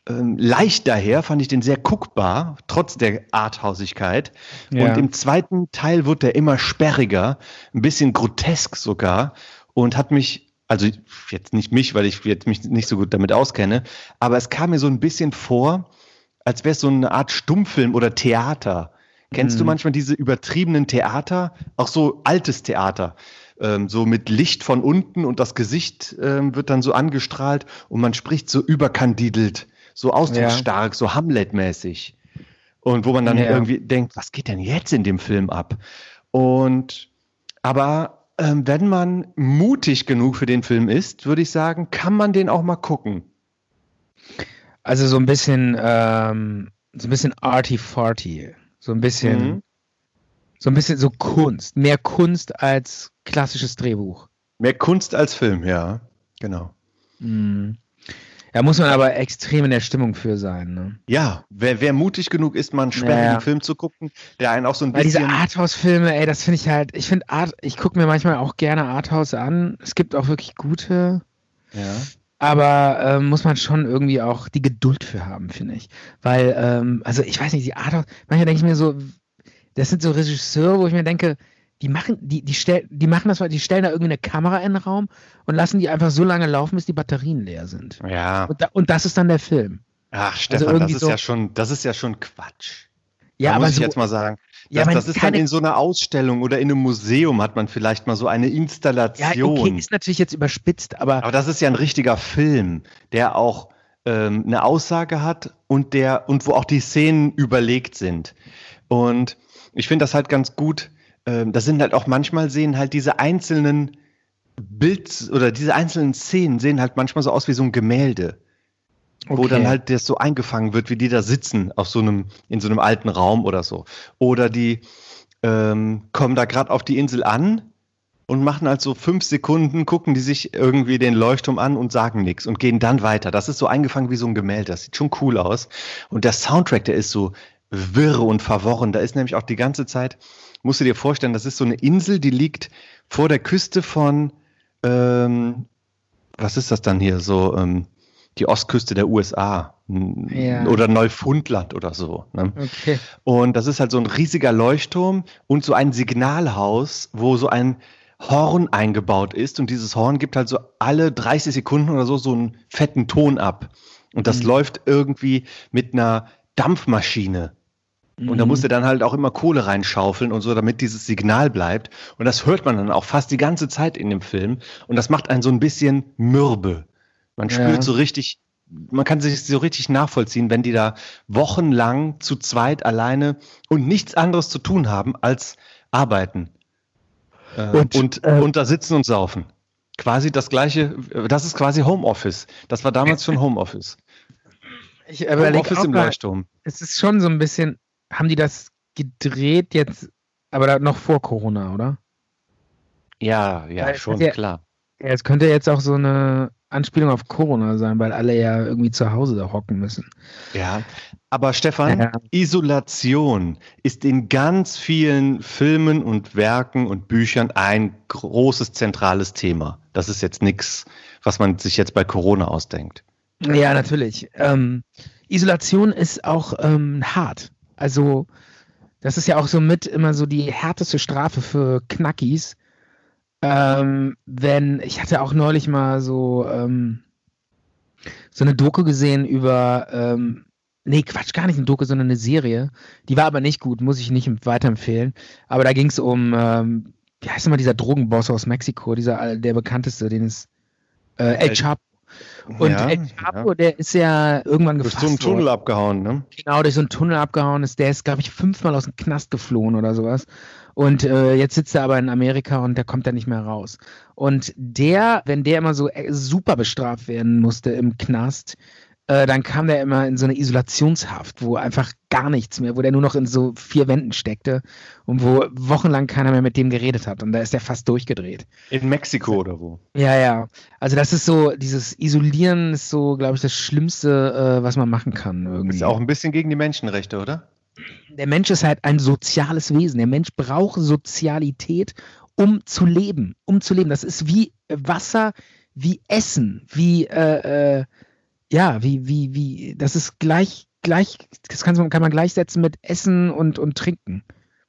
ähm, leicht daher, fand ich den sehr guckbar, trotz der Arthausigkeit. Ja. Und im zweiten Teil wird er immer sperriger, ein bisschen grotesk sogar und hat mich, also jetzt nicht mich, weil ich jetzt mich nicht so gut damit auskenne, aber es kam mir so ein bisschen vor, als wäre es so eine Art Stummfilm oder Theater. Kennst du Mhm. manchmal diese übertriebenen Theater? Auch so altes Theater. Ähm, so mit Licht von unten und das Gesicht ähm, wird dann so angestrahlt und man spricht so überkandidelt, so ausdrucksstark, so Hamlet-mäßig. Und wo man dann Ja. irgendwie denkt, was geht denn jetzt in dem Film ab? Und aber ähm, wenn man mutig genug für den Film ist, würde ich sagen, kann man den auch mal gucken. Also so ein bisschen, ähm, so ein bisschen arty-farty. So ein bisschen, Mhm. So ein bisschen so Kunst. Mehr Kunst als klassisches Drehbuch. Mehr Kunst als Film, ja. Genau. Mhm. Da muss man aber extrem in der Stimmung für sein. Ne? Ja, wer, wer mutig genug ist, mal einen sperrigen Ja. Film zu gucken, der einen auch so ein Weil diese bisschen. Arthouse-Filme, ey, das finde ich halt, ich finde Art, ich gucke mir manchmal auch gerne Arthouse an. Es gibt auch wirklich gute, ja. Aber ähm, muss man schon irgendwie auch die Geduld für haben, finde ich. Weil, ähm, also ich weiß nicht, die Arthouse, manchmal denke ich mir so, das sind so Regisseure, wo ich mir denke, die machen, die, die, stell, die machen das, weil die stellen da irgendwie eine Kamera in den Raum und lassen die einfach so lange laufen, bis die Batterien leer sind. Ja. Und, da, und das ist dann der Film. Ach, Stefan, das Also irgendwie ist so- ja schon, das ist ja schon Quatsch. Ja, da aber muss ich so, jetzt mal sagen. Ja, das, das ist dann in so einer Ausstellung oder in einem Museum hat man vielleicht mal so eine ja, Installation. okay, ist natürlich jetzt überspitzt, aber Aber das ist ja ein richtiger Film, der auch ähm, eine Aussage hat und der und wo auch die Szenen überlegt sind. Und ich finde das halt ganz gut. Ähm, das sind halt auch manchmal sehen halt diese einzelnen Bild oder diese einzelnen Szenen sehen halt manchmal so aus wie so ein Gemälde, wo Okay. dann halt das so eingefangen wird, wie die da sitzen auf so einem in so einem alten Raum oder so. Oder die ähm, kommen da gerade auf die Insel an und machen halt so fünf Sekunden, gucken die sich irgendwie den Leuchtturm an und sagen nichts und gehen dann weiter. Das ist so eingefangen wie so ein Gemälde. Das sieht schon cool aus. Und der Soundtrack, der ist so wirr und verworren. Da ist nämlich auch die ganze Zeit, musst du dir vorstellen, das ist so eine Insel, die liegt vor der Küste von, ähm, was ist das dann hier? So, ähm, die Ostküste der USA Ja. oder Neufundland oder so. Ne? Okay. Und das ist halt so ein riesiger Leuchtturm und so ein Signalhaus, wo so ein Horn eingebaut ist. Und dieses Horn gibt halt so alle 30 Sekunden oder so so einen fetten Ton ab. Und das Mhm. läuft irgendwie mit einer Dampfmaschine. Und da Mhm. musst du dann halt auch immer Kohle reinschaufeln und so, damit dieses Signal bleibt. Und das hört man dann auch fast die ganze Zeit in dem Film. Und das macht einen so ein bisschen mürbe. Man Ja. spürt so richtig, man kann sich so richtig nachvollziehen, wenn die da wochenlang zu zweit alleine und nichts anderes zu tun haben als arbeiten. Äh, Und, und, äh, und da sitzen und saufen. Quasi das gleiche, das ist quasi Homeoffice. Das war damals schon Homeoffice. Ich überlege Homeoffice auch im Leuchtturm. es ist schon so ein bisschen, haben die das gedreht jetzt, aber noch vor Corona, oder? Ja, ja, Weil- schon, ja- klar. Ja, es könnte jetzt auch so eine Anspielung auf Corona sein, weil alle ja irgendwie zu Hause da hocken müssen. Ja, aber Stefan, Ja. Isolation ist in ganz vielen Filmen und Werken und Büchern ein großes zentrales Thema. Das ist jetzt nichts, was man sich jetzt bei Corona ausdenkt. Ja, natürlich. Ähm, Isolation ist auch ähm, hart. Also, das ist ja auch so mit immer so die härteste Strafe für Knackis. Ähm, wenn, ich hatte auch neulich mal so, ähm, so eine Doku gesehen über, ähm, nee, Quatsch, gar nicht eine Doku, sondern eine Serie. Die war aber nicht gut, muss ich nicht weiterempfehlen. Aber da ging es um, ähm, wie heißt immer dieser Drogenboss aus Mexiko, dieser, der bekannteste, den ist, äh, El Chapo. Und ja, El Chapo, der ist ja irgendwann Durch gefasst so einen Tunnel worden. abgehauen, ne? Genau, durch so einen Tunnel abgehauen ist. Der ist, glaube ich, fünfmal aus dem Knast geflohen oder sowas. Und äh, jetzt sitzt er aber in Amerika und der kommt da nicht mehr raus. Und der, wenn der immer so äh, super bestraft werden musste im Knast, äh, dann kam der immer in so eine Isolationshaft, wo einfach gar nichts mehr, wo der nur noch in so vier Wänden steckte und wo wochenlang keiner mehr mit dem geredet hat. Und da ist er fast durchgedreht. In Mexiko oder wo? Ja, ja. Also das ist so, dieses Isolieren ist so, glaube ich, das Schlimmste, äh, was man machen kann irgendwie. Ist auch ein bisschen gegen die Menschenrechte, oder? Der Mensch ist halt ein soziales Wesen. Der Mensch braucht Sozialität, um zu leben. Um zu leben. Das ist wie Wasser, wie Essen, wie, äh, äh, ja, wie, wie, wie, das ist gleich, gleich, das kann, man- kann man gleichsetzen mit Essen und, und Trinken.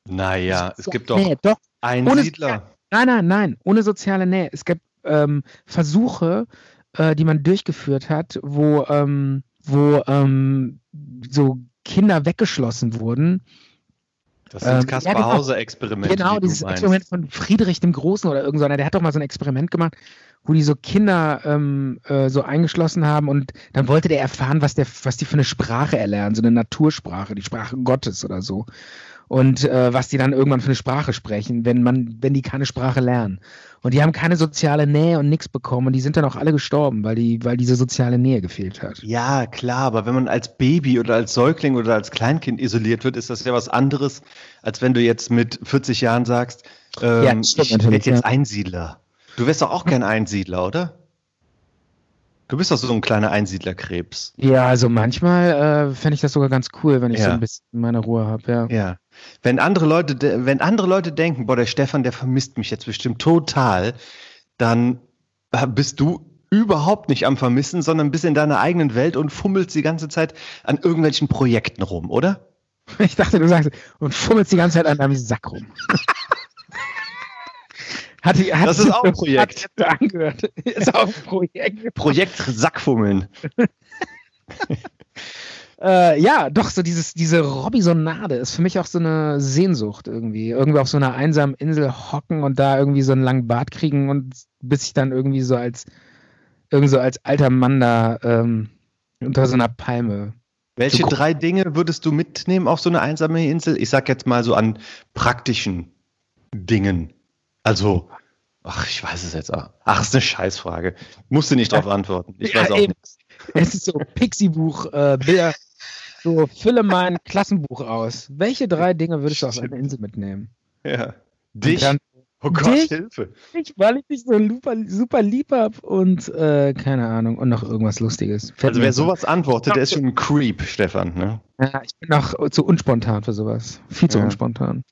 Naja, es gibt doch Nee, doch. Einsiedler. Nein, nein, nein, ohne soziale Nähe. Es gibt ähm, Versuche, äh, die man durchgeführt hat, wo, ähm, wo ähm, so Kinder weggeschlossen wurden. Das sind Ähm, Kaspar ja, genau. Genau, dieses. Experiment von Friedrich dem Großen oder irgend so einer, der hat doch mal so ein Experiment gemacht, wo die so Kinder ähm, äh, so eingeschlossen haben und dann wollte der erfahren, was, der, was die für eine Sprache erlernen, so eine Natursprache, die Sprache Gottes oder so. Und äh, was die dann irgendwann für eine Sprache sprechen, wenn man, wenn die keine Sprache lernen. Und die haben keine soziale Nähe und nichts bekommen und die sind dann auch alle gestorben, weil die, weil diese soziale Nähe gefehlt hat. Ja, klar, aber wenn man als Baby oder als Säugling oder als Kleinkind isoliert wird, ist das ja was anderes, als wenn du jetzt mit 40 Jahren sagst, ähm, Ja, ich werde jetzt ja. Einsiedler. Du wärst doch auch kein Einsiedler, oder? Du bist doch so ein kleiner Einsiedlerkrebs. Ja, also manchmal äh, fände ich das sogar ganz cool, wenn ich so Ja. ein bisschen meine Ruhe habe, ja. Ja. Wenn andere Leute, wenn andere Leute denken, boah, der Stefan, der vermisst mich jetzt bestimmt total, dann äh, bist du überhaupt nicht am Vermissen, sondern bist in deiner eigenen Welt und fummelst die ganze Zeit an irgendwelchen Projekten rum, oder? Ich dachte, du sagst, und fummelst die ganze Zeit an deinem Sack rum. Hat, hat Das ist auch ein Projekt. Hat angehört. Ist auch ein Projekt. Projekt Sackfummeln. Äh, ja, doch, so dieses, diese Robinsonade ist für mich auch so eine Sehnsucht irgendwie. Irgendwie auf so einer einsamen Insel hocken und da irgendwie so einen langen Bart kriegen und bis ich dann irgendwie so als, irgendwie so als alter Mann da ähm, unter so einer Palme. Welche drei Dinge würdest du mitnehmen auf so eine einsame Insel? Ich sag jetzt mal so an praktischen Dingen. Also, ach, ich weiß es jetzt auch. Ach, ist eine Scheißfrage. Musst du nicht drauf antworten. Ich Ja, weiß auch eben. nichts. Es ist so Pixie-Buch, äh, Bilder. So, fülle mein Klassenbuch aus. Welche drei Dinge würdest du auf eine Insel mitnehmen? Ja. Dich? Dann, oh Gott, dich? Hilfe. ich, weil ich dich so super, super lieb hab und äh, keine Ahnung und noch irgendwas Lustiges. Fällt Also wer sowas antwortet, der ist schon ein Creep, Stefan. Ne? Ja, ich bin noch zu unspontan für sowas. Viel zu Ja. unspontan.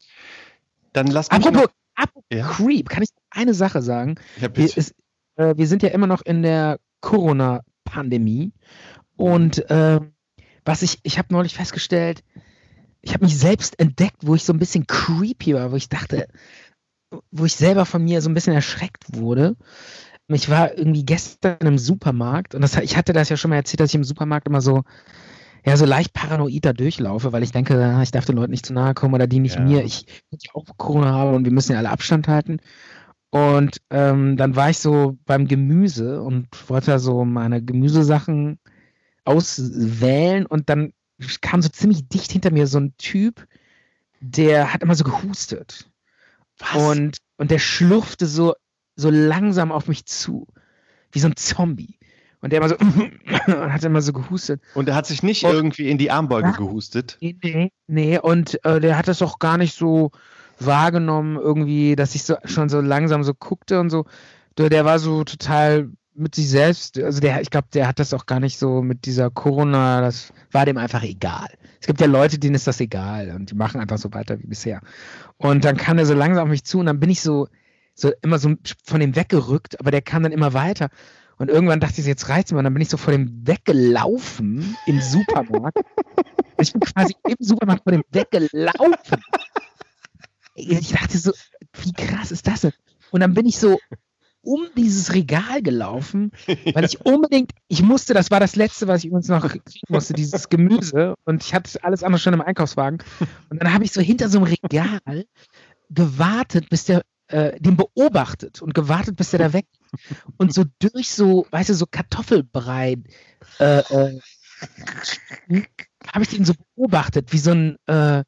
Dann lass mich Apropos, noch, apropos Ja? Creep, kann ich eine Sache sagen? ja, Wir, bitte. ist, äh, wir sind ja immer noch in der Corona-Pandemie. Und ähm, was ich, ich habe neulich festgestellt, ich habe mich selbst entdeckt, wo ich so ein bisschen creepy war, wo ich dachte, wo ich selber von mir so ein bisschen erschreckt wurde. Ich war irgendwie gestern im Supermarkt und das, ich hatte das ja schon mal erzählt, dass ich im Supermarkt immer so, ja, so leicht paranoid da durchlaufe, weil ich denke, ah, ich darf den Leuten nicht zu nahe kommen oder die nicht Ja. mir. Ich, ich auch Corona habe und wir müssen ja alle Abstand halten. Und ähm, dann war ich so beim Gemüse und wollte da so meine Gemüsesachen auswählen und dann kam so ziemlich dicht hinter mir so ein Typ, der hat immer so gehustet. Und, und der schlurfte so, so langsam auf mich zu, wie so ein Zombie. Und der immer so und hat immer so gehustet. Und er hat sich nicht Und- irgendwie in die Armbeuge Ja. gehustet. Nee, nee, nee. Und äh, der hat das auch gar nicht so wahrgenommen, irgendwie, dass ich so schon so langsam so guckte und so. Der, der war so total mit sich selbst, also der, ich glaube, der hat das auch gar nicht so mit dieser Corona, das war dem einfach egal. Es gibt ja Leute, denen ist das egal und die machen einfach so weiter wie bisher. Und dann kam er so langsam auf mich zu und dann bin ich so, so immer so von dem weggerückt, aber der kam dann immer weiter. Und irgendwann dachte ich, jetzt reizt mir. Und dann bin ich so vor dem weggelaufen im Supermarkt. ich bin quasi im Supermarkt vor dem weggelaufen. Ich dachte so, wie krass ist das denn? Und dann bin ich so um dieses Regal gelaufen, weil ich unbedingt, ich musste, das war das Letzte, was ich übrigens noch kriegen musste, dieses Gemüse. Und ich hatte alles andere schon im Einkaufswagen. Und dann habe ich so hinter so einem Regal gewartet, bis der, äh, den beobachtet und gewartet, bis der da weg und so durch so, weißt du, so Kartoffelbrei äh, äh, habe ich den so beobachtet, wie so ein, äh,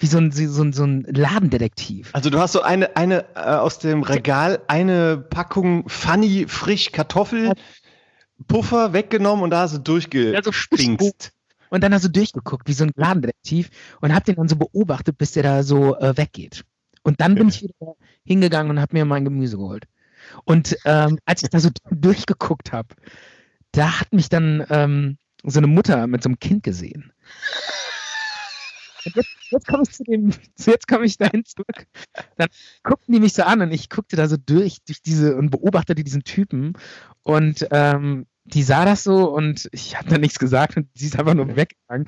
wie so ein, so ein, so ein Ladendetektiv. Also du hast so eine, eine äh, aus dem Regal eine Packung Funny frisch Kartoffelpuffer weggenommen und da hast du durchgespringst. Und dann hast du durchgeguckt, wie so ein Ladendetektiv und hab den dann so beobachtet, bis der da so äh, weggeht. Und dann bin ich wieder hingegangen und habe mir mein Gemüse geholt. Und ähm, als ich da so durchgeguckt habe, da hat mich dann ähm, so eine Mutter mit so einem Kind gesehen. Jetzt, jetzt komme ich zu dem, jetzt komme ich dahin zurück. Dann guckten die mich so an und ich guckte da so durch, durch diese und beobachtete diesen Typen. Und ähm, die sah das so und ich habe da nichts gesagt und sie ist einfach nur weggegangen.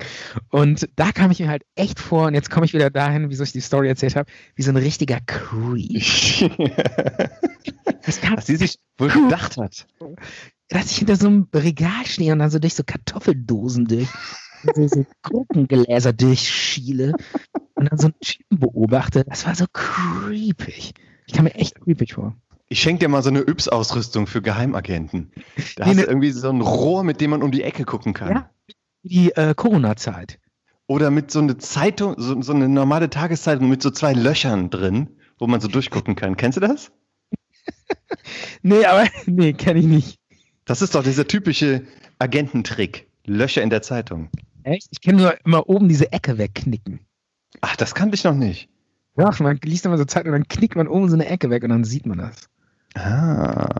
Und da kam ich mir halt echt vor, und jetzt komme ich wieder dahin, wieso ich die Story erzählt habe, wie so ein richtiger Creep. Was sie sich wohl gedacht hat. dass ich hinter so einem Regal stehe und dann so durch so Kartoffeldosen durch, so, so Gurkengläser durchschiele und dann so einen Typen beobachte. Das war so creepig. Ich kam mir echt creepig vor. Ich schenke dir mal so eine Yps-Ausrüstung für Geheimagenten. Da Nee, hast ne- du irgendwie so ein Rohr, mit dem man um die Ecke gucken kann. Ja. Die äh, Corona-Zeit. oder mit so einer Zeitung, so, so eine normale Tageszeitung mit so zwei Löchern drin, wo man so durchgucken kann. Kennst du das? Nee, aber nee, kenne ich nicht. Das ist doch dieser typische Agententrick. Löcher in der Zeitung. Echt? Ich kenne nur immer oben diese Ecke wegknicken. Ach, das kannte ich noch nicht. Ja, man liest immer so Zeit und dann knickt man oben so eine Ecke weg und dann sieht man das. Ah.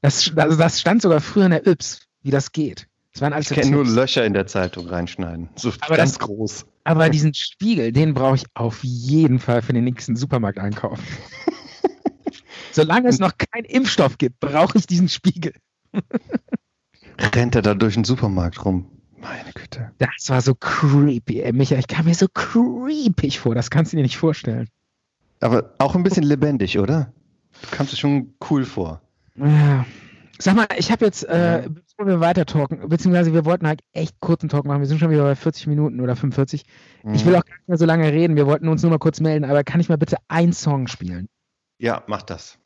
Das, also das stand sogar früher in der Yps, wie das geht. Das waren Ich kenne nur Löcher in der Zeitung reinschneiden. So Aber ganz das- groß. Aber diesen Spiegel, den brauche ich auf jeden Fall für den nächsten Supermarkteinkauf. Solange es noch keinen Impfstoff gibt, brauche ich diesen Spiegel. Rennt er da durch den Supermarkt rum? Meine Güte. Das war so creepy, ey, Micha. Ich kam mir so creepy vor. Das kannst du dir nicht vorstellen. Aber auch ein bisschen lebendig, oder? Du kamst dir schon cool vor. Ja. Sag mal, ich habe jetzt, äh, bevor wir weiter talken, beziehungsweise wir wollten halt echt kurzen Talk machen. Wir sind schon wieder bei 40 Minuten oder 45. Ich will auch gar nicht mehr so lange reden. Wir wollten uns nur mal kurz melden, aber kann ich mal bitte einen Song spielen? Ja, mach das.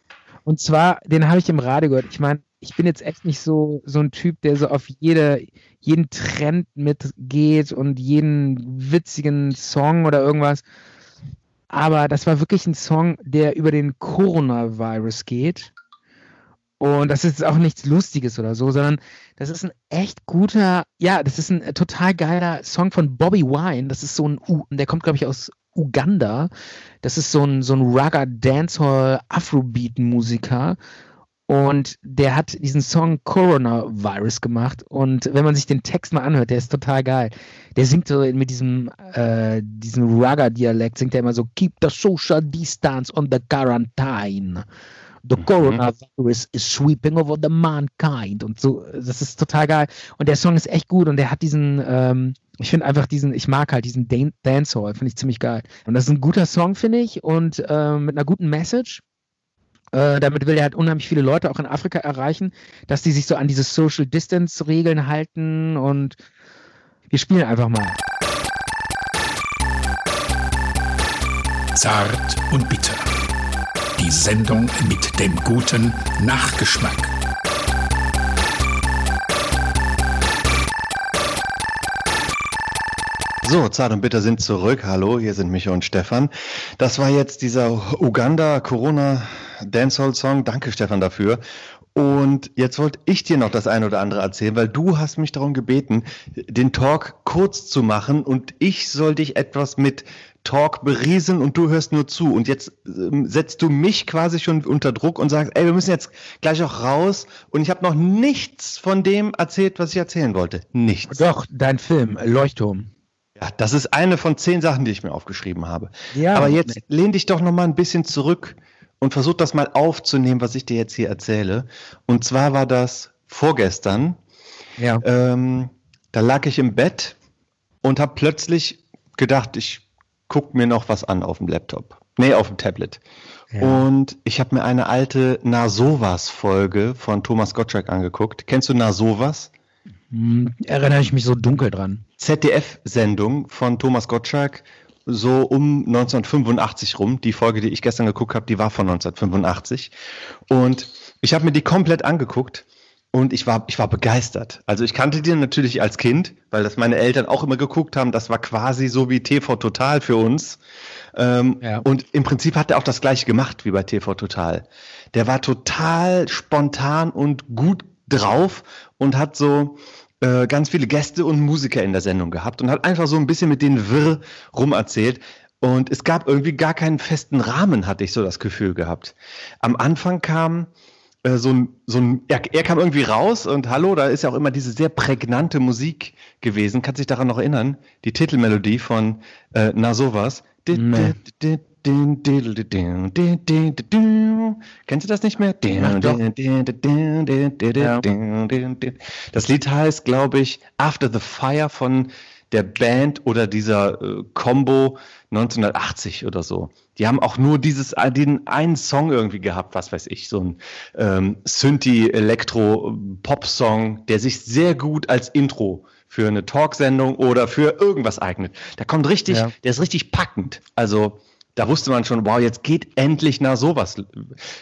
Und zwar, den habe ich im Radio gehört. Ich meine, ich bin jetzt echt nicht so, so ein Typ, der so auf jede, jeden Trend mitgeht und jeden witzigen Song oder irgendwas. Aber das war wirklich ein Song, der über den Coronavirus geht. Und das ist auch nichts Lustiges oder so, sondern das ist ein echt guter, ja, das ist ein total geiler Song von Bobby Wine. Das ist so ein, U der kommt, glaube ich, aus Uganda. Das ist so ein, so ein Rugger Dancehall Afrobeat Musiker. Und der hat diesen Song Coronavirus gemacht. Und wenn man sich den Text mal anhört, der ist total geil. Der singt so mit diesem, äh, diesem Rugger-Dialekt, singt er immer so, Keep the social distance on the quarantine. The coronavirus is sweeping over the mankind. Und so, das ist total geil. Und der Song ist echt gut und der hat diesen, ähm, ich finde einfach diesen, ich mag halt diesen Dan Dancehall, finde ich ziemlich geil. Und das ist ein guter Song, finde ich, und äh, mit einer guten Message. Äh, damit will er halt unheimlich viele Leute auch in Afrika erreichen, dass die sich so an diese Social Distance Regeln halten und wir spielen einfach mal. Zart und bitter. Die Sendung mit dem guten Nachgeschmack. So, Zart und Bitter sind zurück. Hallo, hier sind Micha und Stefan. Das war jetzt dieser Uganda Corona Dancehall Song. Danke, Stefan, dafür. Und jetzt wollte ich dir noch das eine oder andere erzählen, weil du hast mich darum gebeten, den Talk kurz zu machen und ich soll dich etwas mit Talk berieseln und du hörst nur zu. Und jetzt ähm, setzt du mich quasi schon unter Druck und sagst, ey, wir müssen jetzt gleich auch raus. Und ich habe noch nichts von dem erzählt, was ich erzählen wollte. Nichts. Doch, dein Film, Leuchtturm. Ja, das ist eine von zehn Sachen, die ich mir aufgeschrieben habe. Ja, Aber jetzt lehn dich doch noch mal ein bisschen zurück und versuch das mal aufzunehmen, was ich dir jetzt hier erzähle. Und zwar war das vorgestern. Ja. Ähm, da lag ich im Bett und habe plötzlich gedacht, ich guck mir noch was an auf dem Laptop. Nee, auf dem Tablet. Ja. Und ich habe mir eine alte Nasovas-Folge von Thomas Gottschalk angeguckt. Kennst du Nasovas? Hm, erinnere ich mich so dunkel dran. ZDF-Sendung von Thomas Gottschalk, so um 1985 rum. Die Folge, die ich gestern geguckt habe, die war von 1985. Und ich habe mir die komplett angeguckt und ich war, ich war begeistert. Also ich kannte die natürlich als Kind, weil das meine Eltern auch immer geguckt haben. Das war quasi so wie TV Total für uns. Ähm, Ja. Und im Prinzip hat er auch das gleiche gemacht wie bei TV Total. Der war total spontan und gut drauf und hat so äh, ganz viele Gäste und Musiker in der Sendung gehabt und hat einfach so ein bisschen mit denen wirr rumerzählt. Und es gab irgendwie gar keinen festen Rahmen, hatte ich so das Gefühl gehabt. Am Anfang kam äh, so ein, so ein er, er kam irgendwie raus und hallo, da ist ja auch immer diese sehr prägnante Musik gewesen. Kannst dich daran noch erinnern? Die Titelmelodie von äh, Na sowas. Nee. Kennst du das nicht mehr? Das Lied heißt, glaube ich, After the Fire von der Band oder dieser äh, Combo 1980 oder so. Die haben auch nur dieses äh, den einen Song irgendwie gehabt, was weiß ich, so ein ähm, Synthi-Elektro-Pop-Song, der sich sehr gut als Intro für eine Talksendung oder für irgendwas eignet. Der kommt richtig, Ja. der ist richtig packend. Also da wusste man schon, wow, jetzt geht endlich nach sowas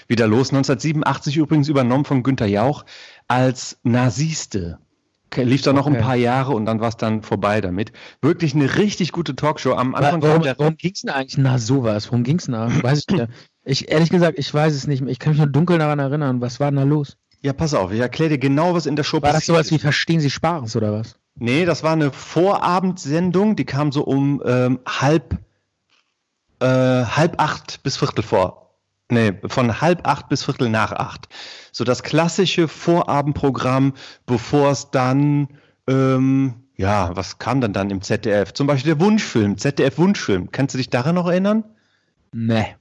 wieder los. 1987 übrigens übernommen von Günter Jauch als Nasiste. Lief dann noch ein Okay. paar Jahre und dann war es dann vorbei damit. Wirklich eine richtig gute Talkshow. Am Anfang Warum, der warum ging es denn eigentlich nach sowas? Worum ging es da? Weiß ich nicht. Ich, ehrlich gesagt, ich weiß es nicht mehr. Ich kann mich nur dunkel daran erinnern. Was war denn da los? Ja, pass auf, ich erkläre dir genau, was in der Show War das passiert sowas wie. Verstehen Sie Spares oder was? Nee, das war eine Vorabendsendung, die kam so um ähm, halb, äh, halb acht bis Viertel vor. Nee, von halb acht bis Viertel nach acht. So das klassische Vorabendprogramm, bevor es dann, ähm, ja, was kam dann dann im ZDF? Zum Beispiel der Wunschfilm, ZDF-Wunschfilm. Kannst du dich daran noch erinnern? Nee.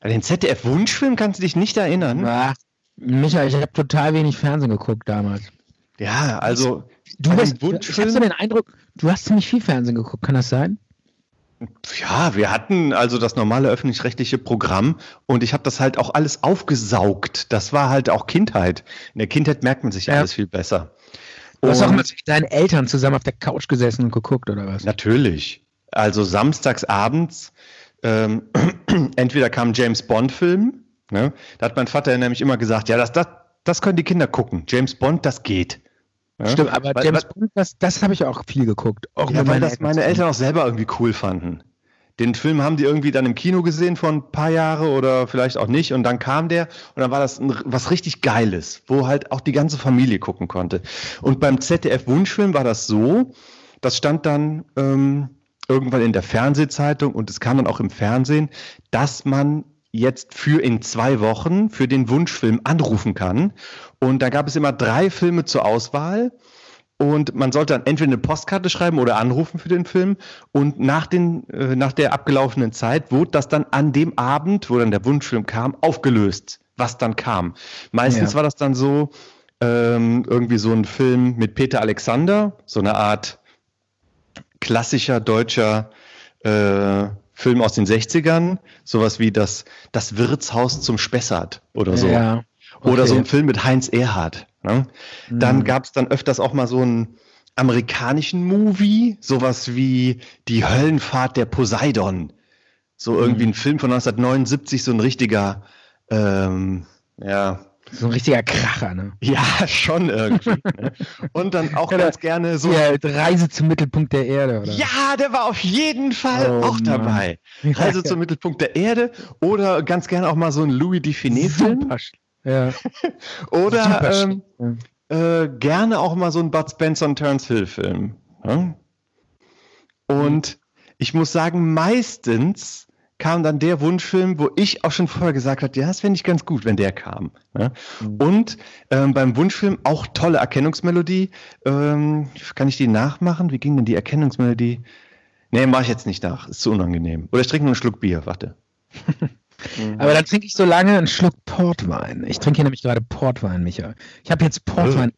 An den ZDF-Wunschfilm kannst du dich nicht erinnern? Ach, Michael, ich habe total wenig Fernsehen geguckt damals. Ja, also Du bist, ich habe so den Eindruck, du hast ziemlich viel Fernsehen geguckt. Kann das sein? Ja, wir hatten also das normale öffentlich-rechtliche Programm und ich habe das halt auch alles aufgesaugt. Das war halt auch Kindheit. In der Kindheit merkt man sich Ja. alles viel besser. Du hast auch mit deinen Eltern zusammen auf der Couch gesessen und geguckt oder was? natürlich. Also samstags abends, ähm, entweder kam ein James Bond-Film, ne? da hat mein Vater nämlich immer gesagt, ja, das, das, das können die Kinder gucken. James Bond, das geht. Ja? Stimmt, aber Weil- James Bond, das, das habe ich auch viel geguckt. Auch Ja, weil das meine zusammen. Eltern auch selber irgendwie cool fanden. Den Film haben die irgendwie dann im Kino gesehen vor ein paar Jahre oder vielleicht auch nicht. Und dann kam der und dann war das ein, was richtig Geiles, wo halt auch die ganze Familie gucken konnte. Und beim ZDF-Wunschfilm war das so, das stand dann ähm, irgendwann in der Fernsehzeitung und es kam dann auch im Fernsehen, dass man jetzt für in zwei Wochen für den Wunschfilm anrufen kann. Und da gab es immer drei Filme zur Auswahl. Und man sollte dann entweder eine Postkarte schreiben oder anrufen für den Film. Und nach, den, äh, nach der abgelaufenen Zeit wurde das dann an dem Abend, wo dann der Wunschfilm kam, aufgelöst, was dann kam. Meistens Ja. war das dann so, ähm, irgendwie so ein Film mit Peter Alexander, so eine Art klassischer deutscher äh, Film aus den 60ern, sowas wie das, das Wirtshaus zum Spessart oder so. Ja. Oder so okay. ein Film mit Heinz Erhardt. Ne? Dann gab es dann öfters auch mal so einen amerikanischen Movie, sowas wie Die Höllenfahrt der Poseidon. So irgendwie ein Film von 1979, so ein richtiger, ähm, ja, So ein richtiger Kracher, ne? ja, schon irgendwie. ne? Und dann auch ganz gerne so. Ja, Reise zum Mittelpunkt der Erde, oder? Ja, der war auf jeden Fall Oh, auch Mann. dabei. Ja, ja. zum Mittelpunkt der Erde oder ganz gerne auch mal so ein Louis Dufiné-Film. Super. Ja. Oder ähm, äh, gerne auch mal so ein Bud Spencer und Terence Hill Film. Ne? Und ich muss sagen, meistens kam dann der Wunschfilm, wo ich auch schon vorher gesagt habe, ja, das fände ich ganz gut, wenn der kam. Ne? Und ähm, beim Wunschfilm auch tolle Erkennungsmelodie. Ähm, kann ich die nachmachen? Wie ging denn die Erkennungsmelodie? Nee, mache ich jetzt nicht nach. Ist zu unangenehm. Oder ich trinke nur einen Schluck Bier, warte. Aber dann trinke ich so lange einen Schluck Portwein. Ich trinke hier nämlich gerade Portwein, Micha. Ich habe jetzt Portwein.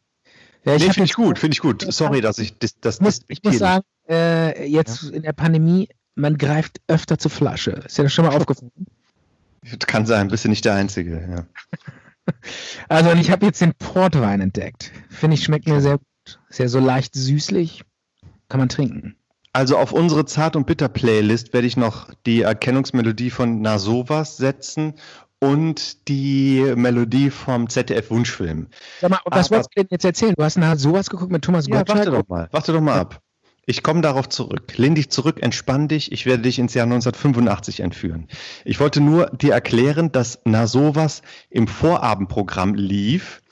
Ja, Nee, finde ich gut, finde ich gut. Sorry, dass ich das, das Ich muss, ich muss sagen, äh, jetzt in der Pandemie, man greift öfter zur Flasche. Ist dir das schon mal aufgefallen? Kann sein, bist du nicht der Einzige. Ja. Also, und ich habe jetzt den Portwein entdeckt. Finde ich, schmeckt mir sehr gut. Ist ja so leicht süßlich. Kann man trinken. Also auf unsere Zart- und Bitter-Playlist werde ich noch die Erkennungsmelodie von Na sowas setzen und die Melodie vom ZDF-Wunschfilm. Sag mal, was wolltest du denn jetzt erzählen? Du hast nachher sowas geguckt mit Thomas Ja, Gottschalk? warte doch mal, warte doch mal ab. Ich komme darauf zurück. Lehn dich zurück, entspann dich. Ich werde dich ins Jahr 1985 entführen. Ich wollte nur dir erklären, dass Na sowas im Vorabendprogramm lief.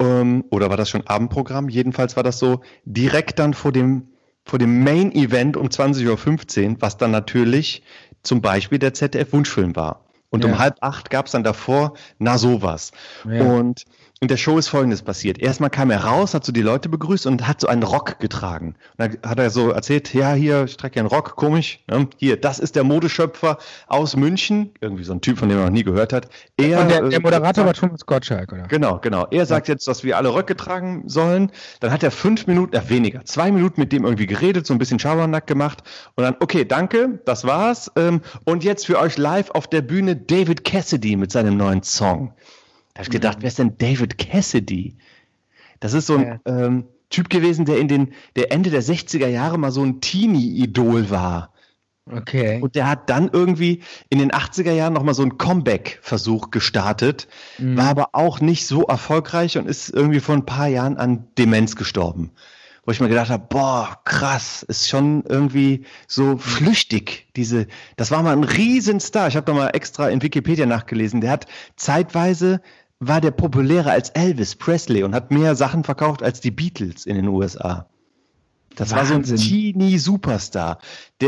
Ähm, oder war das schon Abendprogramm? Jedenfalls war das so direkt dann vor dem, vor dem Main-Event um 20.15 Uhr, was dann natürlich zum Beispiel der ZDF-Wunschfilm war. Und Ja. um halb acht gab es dann davor Na sowas. Ja. Und in der Show ist Folgendes passiert. Erstmal kam er raus, hat so die Leute begrüßt und hat so einen Rock getragen. Und dann hat er so erzählt, ja, hier, ich trage ja einen Rock, komisch. Ne? Hier, das ist der Modeschöpfer aus München. Irgendwie so ein Typ, von dem man noch nie gehört hat. Er, Und der, der äh, Moderator war sagt- Thomas Gottschalk, oder? Genau, genau. Er sagt jetzt, dass wir alle Röcke tragen sollen. Dann hat er fünf Minuten, äh, weniger, zwei Minuten mit dem irgendwie geredet, so ein bisschen Schabernack gemacht. Und dann, okay, danke, das war's. Ähm, und jetzt für euch live auf der Bühne David Cassidy mit seinem neuen Song. Da habe ich gedacht, wer ist denn David Cassidy? Das ist so ein ähm, Typ gewesen, der in den, der Ende der 60er Jahre mal so ein Teenie-Idol war. Okay. Und der hat dann irgendwie in den 80er Jahren nochmal so einen Comeback-Versuch gestartet, Mhm. war aber auch nicht so erfolgreich und ist irgendwie vor ein paar Jahren an Demenz gestorben. wo ich mir gedacht habe, boah, krass, ist schon irgendwie so flüchtig. Diese, das war mal ein Riesenstar. Ich habe noch mal extra in Wikipedia nachgelesen. Der hat zeitweise war der populärer als Elvis Presley und hat mehr Sachen verkauft als die Beatles in den USA. Das war so ein Wahnsinn. Teenie-Superstar.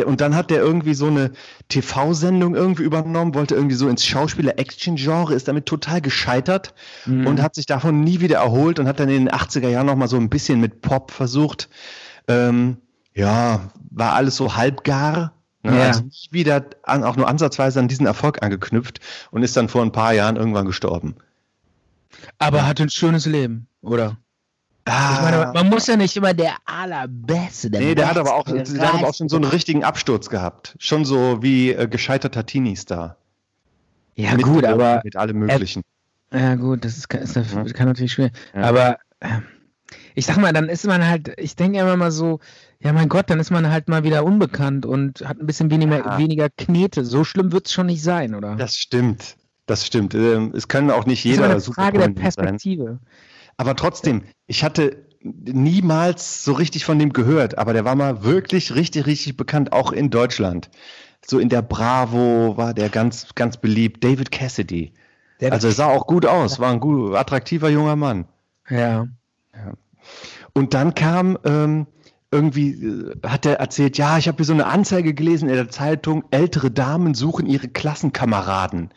Und dann hat der irgendwie so eine TV-Sendung irgendwie übernommen, wollte irgendwie so ins Schauspieler-Action-Genre, ist damit total gescheitert Mhm. und hat sich davon nie wieder erholt und hat dann in den 80er Jahren noch mal so ein bisschen mit Pop versucht. Ähm, ja, war alles so halbgar. Ne? Ja. Also nicht wieder an, auch nur ansatzweise an diesen Erfolg angeknüpft und ist dann vor ein paar Jahren irgendwann gestorben. Aber hat ein schönes Leben, oder? Ah, Ich meine, man muss ja nicht immer der allerbeste, der nee, der hat aber auch, der hat aber auch schon so einen richtigen Absturz gehabt. Schon so wie äh, gescheiterter Teenie-Star. Ja, Mit gut, aber Mit allem Möglichen. Ja, gut, das ist, kann- ist, Ja. kann natürlich schwer. Ja. Aber ähm, ich sag mal, dann ist man halt, ich denke immer mal so, ja mein Gott, dann ist man halt mal wieder unbekannt und hat ein bisschen weniger, Ja. weniger Knete. So schlimm wird es schon nicht sein, oder? Das stimmt. Das stimmt. Ähm, es können auch nicht Das ist jeder eine Frage der prominent sein. Perspektive. Aber trotzdem, ich hatte niemals so richtig von dem gehört, aber der war mal wirklich richtig, richtig bekannt, auch in Deutschland. So in der Bravo war der ganz, ganz beliebt. David Cassidy. Der- Also er sah auch gut aus, war ein gut, attraktiver junger Mann. Ja. Und dann kam ähm, irgendwie, äh, hat er erzählt, ja, ich habe hier so eine Anzeige gelesen in der Zeitung, ältere Damen suchen ihre Klassenkameraden.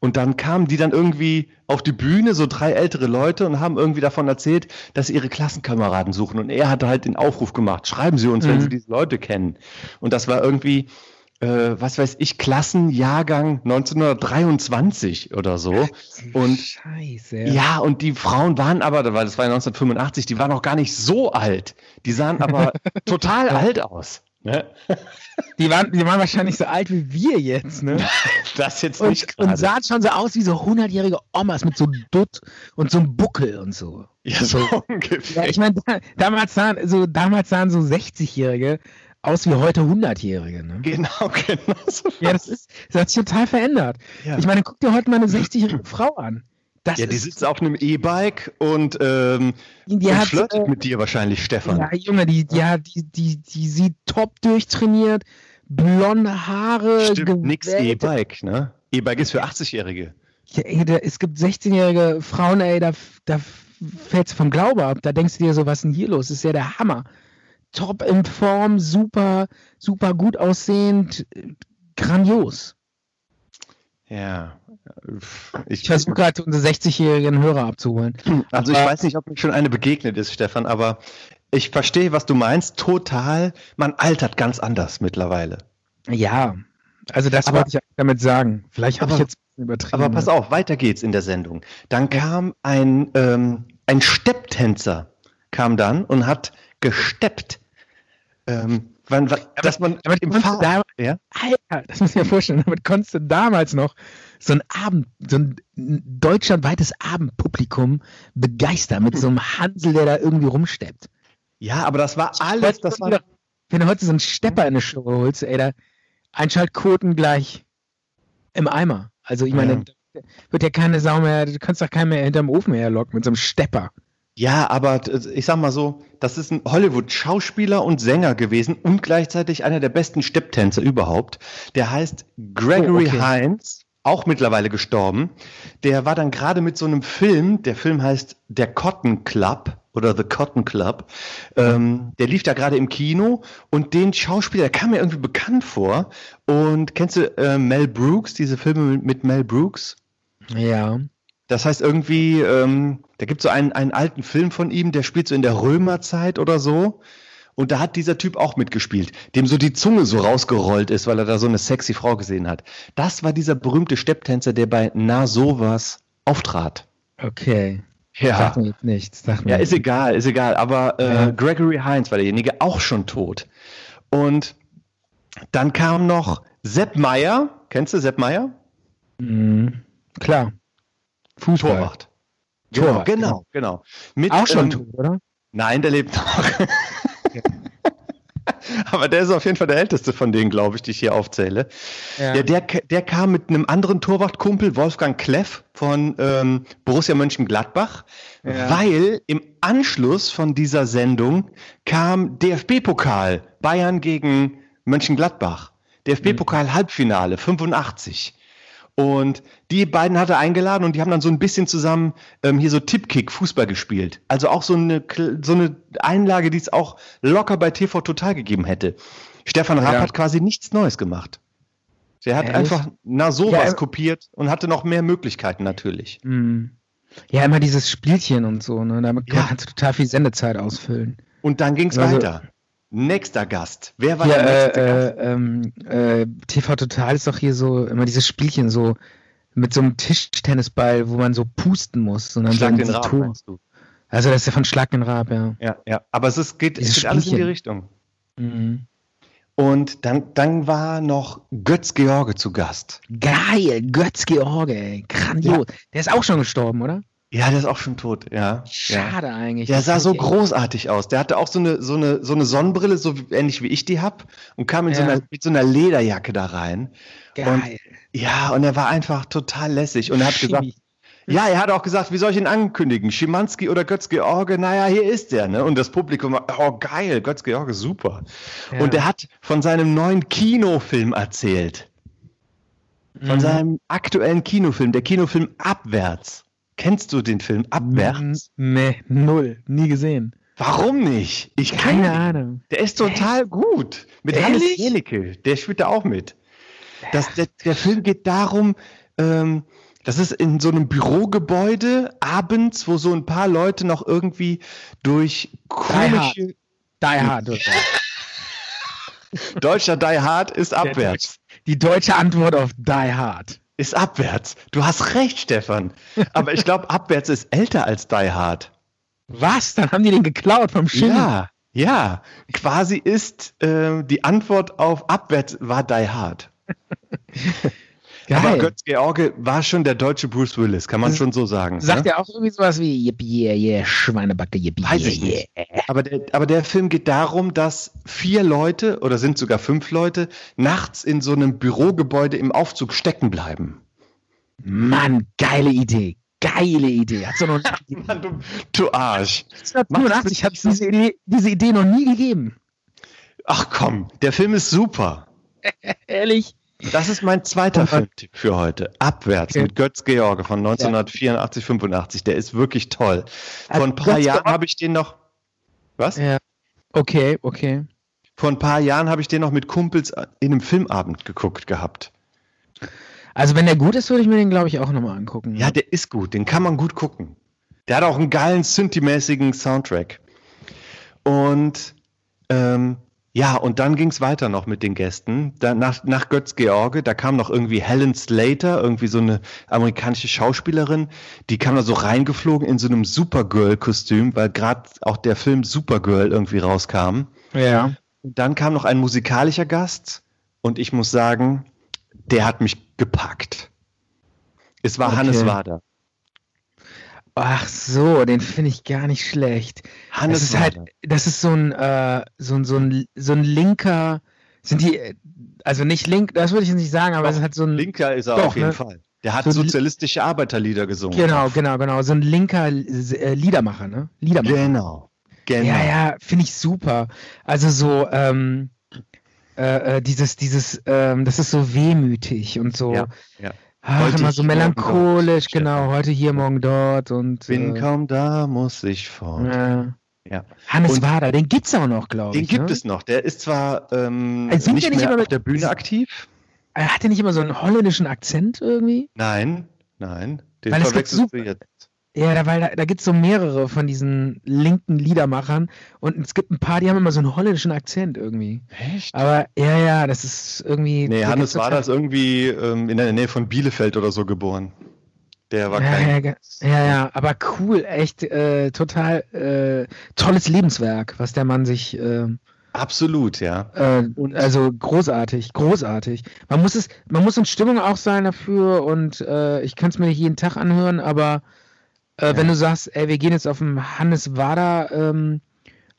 Und dann kamen die dann irgendwie auf die Bühne, so drei ältere Leute, und haben irgendwie davon erzählt, dass sie ihre Klassenkameraden suchen. Und er hatte halt den Aufruf gemacht, schreiben Sie uns, wenn Mhm. Sie diese Leute kennen. Und das war irgendwie, äh, was weiß ich, Klassenjahrgang 1923 oder so. Und Scheiße. ja. und die Frauen waren aber, weil das war ja 1985, die waren noch gar nicht so alt. Die sahen aber total alt aus. Ne? Die, waren, die waren wahrscheinlich so alt wie wir jetzt, ne? Das jetzt Und, nicht und gerade. sahen schon so aus wie so 100-jährige Omas mit so Dutt und so einem Buckel und so. Ja, so Ja, ungefähr. ich meine, da, damals, sahen, so, damals sahen so 60-Jährige aus wie heute 100-Jährige. Ne? Genau, genau so. Ja, das, ist, das hat sich total verändert. Ja. Ich meine, guck dir heute mal eine 60-jährige Frau an. Das ja, die sitzt auf einem E-Bike und, ähm, die und hat, flirtet äh, mit dir wahrscheinlich, Stefan. ja, Junge, die, ja, die, die, die sieht top durchtrainiert, blonde Haare, Stimmt, nix E-Bike, ne? E-Bike ist für 80-Jährige. Ja, ey, da, es gibt 16-jährige Frauen, ey, da, da du vom Glaube ab. Da denkst du dir so, was ist denn hier los? Das ist ja der Hammer. Top in Form, super, super gut aussehend, äh, grandios. Ja. Ich, Ich versuche gerade unsere 60-jährigen Hörer abzuholen. Also ich weiß nicht, ob mir schon eine begegnet ist, Stefan, aber ich verstehe, was du meinst. Total. Man altert ganz anders mittlerweile. Ja, also das Aber- wollte ich damit sagen. Vielleicht habe ich jetzt übertrieben. Aber pass auf, weiter geht's in der Sendung. Dann kam ein, ähm, ein Stepptänzer, kam dann und hat gesteppt. Ähm, wann, dass man damit im Fahrrad, da- ja? Alter, das muss ich mir vorstellen. Damit konntest du damals noch so ein Abend, so ein deutschlandweites Abendpublikum begeistern mit so einem Hansel, der da irgendwie rumsteppt. ja, aber das war alles, das war, Wenn du heute so einen Stepper in eine Show holst, ey, da Einschaltquoten gleich im Eimer. Also ich meine, Ja. wird ja keine Sau mehr, du kannst doch keinen mehr hinterm Ofen herlocken mit so einem Stepper. Ja, aber t- ich sag mal so, das ist ein Hollywood-Schauspieler und Sänger gewesen und gleichzeitig einer der besten Stepptänzer überhaupt. Der heißt Gregory Oh, okay. Hines, auch mittlerweile gestorben. Der war dann gerade mit so einem Film, der Film heißt Der Cotton Club oder The Cotton Club. Ähm, der lief da gerade im Kino und den Schauspieler, der kam mir irgendwie bekannt vor. Und kennst du äh, Mel Brooks, diese Filme mit, mit Mel Brooks? Ja. Das heißt irgendwie, ähm, da gibt es so einen, einen alten Film von ihm, der spielt so in der Römerzeit oder so. Und da hat dieser Typ auch mitgespielt, dem so die Zunge so rausgerollt ist, weil er da so eine sexy Frau gesehen hat. Das war dieser berühmte Stepptänzer, der bei Na sowas auftrat. Okay. Ja, Sagt mir jetzt nichts. Sagt mir ja ist egal, ist egal. Aber äh, Ja. Gregory Hines war derjenige auch schon tot. Und dann kam noch Sepp Meier. Kennst du Sepp Meier? Mhm. Klar. Fußball. Torwart. Torwart, genau, genau. Mit, Auch schon ähm, tot, oder? Nein, der lebt noch. Aber der ist auf jeden Fall der älteste von denen, glaube ich, die ich hier aufzähle. Ja. Der, der, der kam mit einem anderen Torwartkumpel, Wolfgang Kleff von ähm, Borussia Mönchengladbach, ja. weil im Anschluss von dieser Sendung kam DFB-Pokal Bayern gegen Mönchengladbach. DFB-Pokal-Halbfinale 85. Und die beiden hat er eingeladen und die haben dann so ein bisschen zusammen ähm, hier so Tippkick Fußball gespielt. Also auch so eine, so eine Einlage, die es auch locker bei TV Total gegeben hätte. Stefan Raab ja. hat quasi nichts Neues gemacht. Der hat Ehrlich? einfach na sowas ja, kopiert und hatte noch mehr Möglichkeiten natürlich. Mhm. Ja, immer dieses Spielchen und so, ne? Damit ja. kannst du total viel Sendezeit ausfüllen. Und dann ging es also, weiter. Nächster Gast. Wer war ja, der nächste äh, Gast? Ähm, äh, TV Total ist doch hier so immer dieses Spielchen so mit so einem Tischtennisball, wo man so pusten muss. Und dann Schlag den Rab, meinst du? Also das ist ja von Schlag den Rab, ja. Ja, ja. Aber es, ist, geht, es geht alles in die Richtung. Mhm. Und dann, dann war noch Götz George zu Gast. Geil, Götz George, grandios. Ja. Der ist auch schon gestorben, oder? Ja, der ist auch schon tot, ja. Schade ja. eigentlich. Der sah so großartig aus. Der hatte auch so eine, so eine, so eine Sonnenbrille, so ähnlich wie ich die hab, und kam in ja. so einer, mit so einer Lederjacke da rein. Geil. Und, ja, und er war einfach total lässig und er hat gesagt, ja, er hat auch gesagt, wie soll ich ihn ankündigen? Schimanski oder Götz-George? Naja, hier ist er, ne? Und das Publikum war, oh geil, Götz-George, super. Ja. Und er hat von seinem neuen Kinofilm erzählt. Von mhm. seinem aktuellen Kinofilm, der Kinofilm Abwärts. Kennst du den Film Abwärts? Nee, null. Nie gesehen. Warum nicht? Ich Keine Ahnung. Der ist total Echt? gut. Mit Ehrlich? Hannes Jelicke. Der spielt da auch mit. Das, der, der Film geht darum, ähm, das ist in so einem Bürogebäude abends, wo so ein paar Leute noch irgendwie durch komische. Die Hard. Die Hard Deutscher Die Hard ist abwärts. Die deutsche Antwort auf Die Hard ist abwärts. Du hast recht, Stefan. Aber ich glaube, abwärts ist älter als Die Hard. Was? Dann haben die den geklaut vom Schiff. Ja, ja. Quasi ist äh, die Antwort auf abwärts war Die Hard. Geil. Aber Götz George war schon der deutsche Bruce Willis, kann man schon so sagen. Sagt ne? er auch irgendwie sowas wie Yippie, yeah, yeah, Schweinebacke, yippie, Weiß ich yeah, yeah. Aber der, aber der Film geht darum, dass vier Leute oder sind sogar fünf Leute nachts in so einem Bürogebäude im Aufzug stecken bleiben. Mann, geile Idee. Geile Idee. Hat's noch Mann, du, du Arsch. 1985 hat es diese Idee, diese Idee noch nie gegeben. Ach komm, der Film ist super. Ehrlich? Das ist mein zweiter Filmtipp für heute. Abwärts okay. mit Götz George von 1984, 85. Der ist wirklich toll. Vor ein paar Jahren habe ich den noch. Was? Ja. Okay, okay. Vor ein paar Jahren habe ich den noch mit Kumpels in einem Filmabend geguckt gehabt. Also wenn der gut ist, würde ich mir den, glaube ich, auch nochmal angucken. Ja, der ist gut. Den kann man gut gucken. Der hat auch einen geilen, Synthi-mäßigen Soundtrack. Und ähm, ja, und dann ging es weiter noch mit den Gästen. Da, nach, nach Götz George, da kam noch irgendwie Helen Slater, irgendwie so eine amerikanische Schauspielerin, die kam da so reingeflogen in so einem Supergirl-Kostüm, weil gerade auch der Film Supergirl irgendwie rauskam. Ja. Und dann kam noch ein musikalischer Gast und ich muss sagen, der hat mich gepackt. Es war okay. Hannes Wader. Ach so, den finde ich gar nicht schlecht. Hannes das ist halt, das ist so ein, äh, so ein, so ein, so ein linker, sind die, also nicht link, das würde ich nicht sagen, aber doch, es ist halt so ein. Linker ist er doch, auf jeden ne? Fall. Der hat so sozialistische Arbeiterlieder gesungen. Genau, genau, genau. So ein linker äh, Liedermacher, ne? Liedermacher. Genau. genau. Ja, ja, finde ich super. Also so, ähm, äh, äh, dieses, dieses, ähm, das ist so wehmütig und so. Ja, ja. Ach, immer so melancholisch, dort, genau, heute hier, morgen dort und. Bin äh, kaum da, muss ich fort. Ja. ja. Hannes und Wader, den gibt's auch noch, glaube ich. Den gibt ne? es noch. Der ist zwar ähm, also nicht, nicht mehr auf der Bühne aktiv. Hat er nicht immer so einen holländischen Akzent irgendwie? Nein, nein. Den Weil verwechselst du jetzt. Ja, da, weil da, da gibt es so mehrere von diesen linken Liedermachern und es gibt ein paar, die haben immer so einen holländischen Akzent irgendwie. Echt? Aber ja, ja, das ist irgendwie. Nee, Hannes war das irgendwie ähm, in der Nähe von Bielefeld oder so geboren. Der war ja, kein. Ja, ja, ja, aber cool, echt äh, total äh, tolles Lebenswerk, was der Mann sich. Äh, Absolut, ja. Äh, also großartig, großartig. Man muss es, man muss in Stimmung auch sein dafür und äh, ich kann es mir nicht jeden Tag anhören, aber äh, ja. Wenn du sagst, ey, wir gehen jetzt auf den Hannes Wader ähm,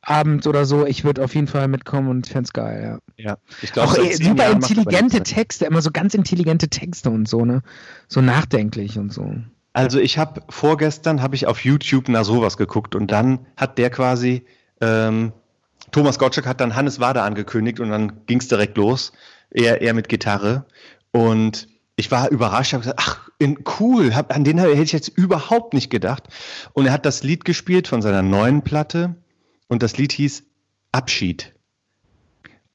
Abend oder so, ich würde auf jeden Fall mitkommen und fände es geil, ja. Ja, ich glaube, Auch zehn super Jahren er intelligente mehr. Texte, immer so ganz intelligente Texte und so, ne? So nachdenklich und so. Also ich habe vorgestern habe ich auf YouTube nach sowas geguckt und dann hat der quasi ähm, Thomas Gottschalk hat dann Hannes Wader angekündigt und dann ging es direkt los. Er, er mit Gitarre und ich war überrascht, habe gesagt, ach, in, cool, hab, an den hätte ich jetzt überhaupt nicht gedacht. Und er hat das Lied gespielt von seiner neuen Platte und das Lied hieß Abschied.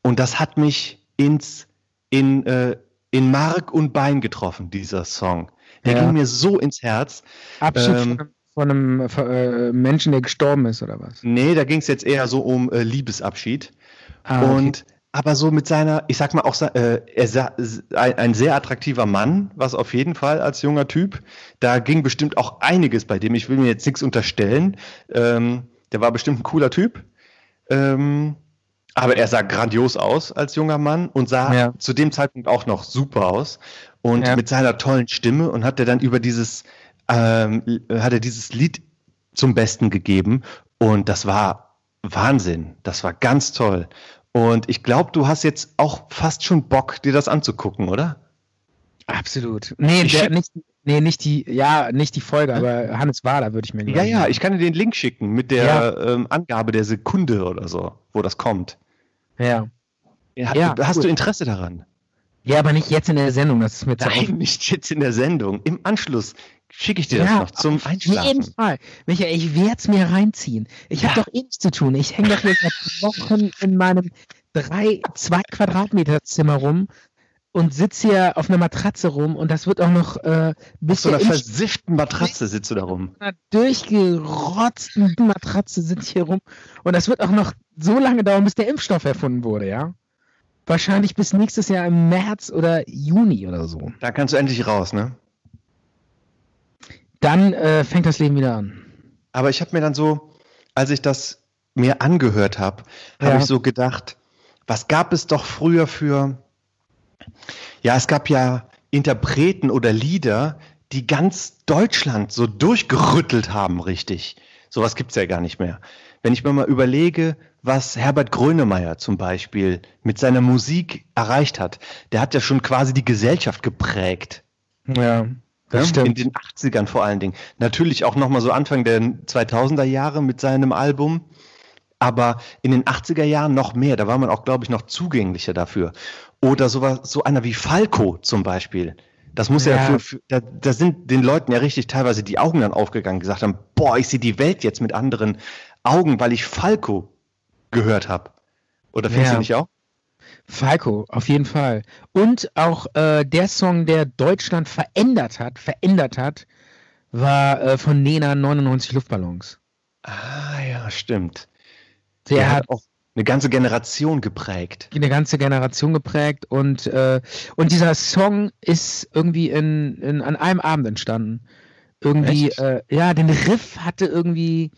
Und das hat mich ins, in, äh, in Mark und Bein getroffen, dieser Song. Der Ja. ging mir so ins Herz. Abschied Ähm, von einem, von einem äh, Menschen, der gestorben ist, oder was? Nee, da ging es jetzt eher so um äh, Liebesabschied. Ah, okay. Und aber so mit seiner, ich sag mal auch, äh, er ein sehr attraktiver Mann, was auf jeden Fall als junger Typ. Da ging bestimmt auch einiges bei dem. Ich will mir jetzt nichts unterstellen. Ähm, der war bestimmt ein cooler Typ. Ähm, aber er sah grandios aus als junger Mann und sah Ja. zu dem Zeitpunkt auch noch super aus. Und Ja. mit seiner tollen Stimme und hat er dann über dieses, ähm, hat er dieses Lied zum Besten gegeben. Und das war Wahnsinn. Das war ganz toll. Und ich glaube, du hast jetzt auch fast schon Bock, dir das anzugucken, oder? Absolut. Nee, der, nicht, nee, nicht die, ja, nicht die Folge, aber Hannes Wader würde ich mir Ja, gleich ja, machen. ich kann dir den Link schicken mit der ähm, Angabe der Sekunde oder so, wo das kommt. Ja. Ja, Ja, hast cool. du Interesse daran? Ja, aber nicht jetzt in der Sendung, das ist mir zu Nein, nicht jetzt in der Sendung. Im Anschluss schicke ich dir das Ja, noch zum Auf jeden Einschlafen. Fall. Michael, ich werde es mir reinziehen. Ich habe Ja. doch eh nichts zu tun. Ich hänge doch hier seit Wochen in meinem drei, zwei Quadratmeter Zimmer rum und sitze hier auf einer Matratze rum und das wird auch noch äh, bis Auf so einer versifften Matratze sitzt du da rum. einer durchgerotzten Matratze sitze ich hier rum und das wird auch noch so lange dauern, bis der Impfstoff erfunden wurde, ja? Wahrscheinlich bis nächstes Jahr im März oder Juni oder so. Da kannst du endlich raus, ne? Dann äh, fängt das Leben wieder an. Aber ich habe mir dann so, als ich das mir angehört habe, habe Ja. ich so gedacht, was gab es doch früher für, ja, es gab ja Interpreten oder Lieder, die ganz Deutschland so durchgerüttelt haben, richtig. Sowas gibt's ja gar nicht mehr. Wenn ich mir mal überlege, was Herbert Grönemeyer zum Beispiel mit seiner Musik erreicht hat, der hat ja schon quasi die Gesellschaft geprägt. Ja, das In den 80ern vor allen Dingen. Natürlich auch nochmal so Anfang der 2000er Jahre mit seinem Album. Aber in den 80er Jahren noch mehr. Da war man auch, glaube ich, noch zugänglicher dafür. Oder sowas, so einer wie Falco zum Beispiel. Das muss ja, Ja. für, für da, da sind den Leuten ja richtig teilweise die Augen dann aufgegangen, gesagt haben, boah, ich sehe die Welt jetzt mit anderen Augen, weil ich Falco gehört habe. Oder findest Ja. du nicht auch? Falco, auf jeden Fall. Und auch äh, der Song, der Deutschland verändert hat, verändert hat, war äh, von Nena 99 Luftballons. Ah ja, stimmt. Der, Der hat hat auch eine ganze Generation geprägt. eine ganze Generation geprägt und, äh, und dieser Song ist irgendwie in, in, an einem Abend entstanden. Irgendwie, äh, ja, den Riff hatte irgendwie,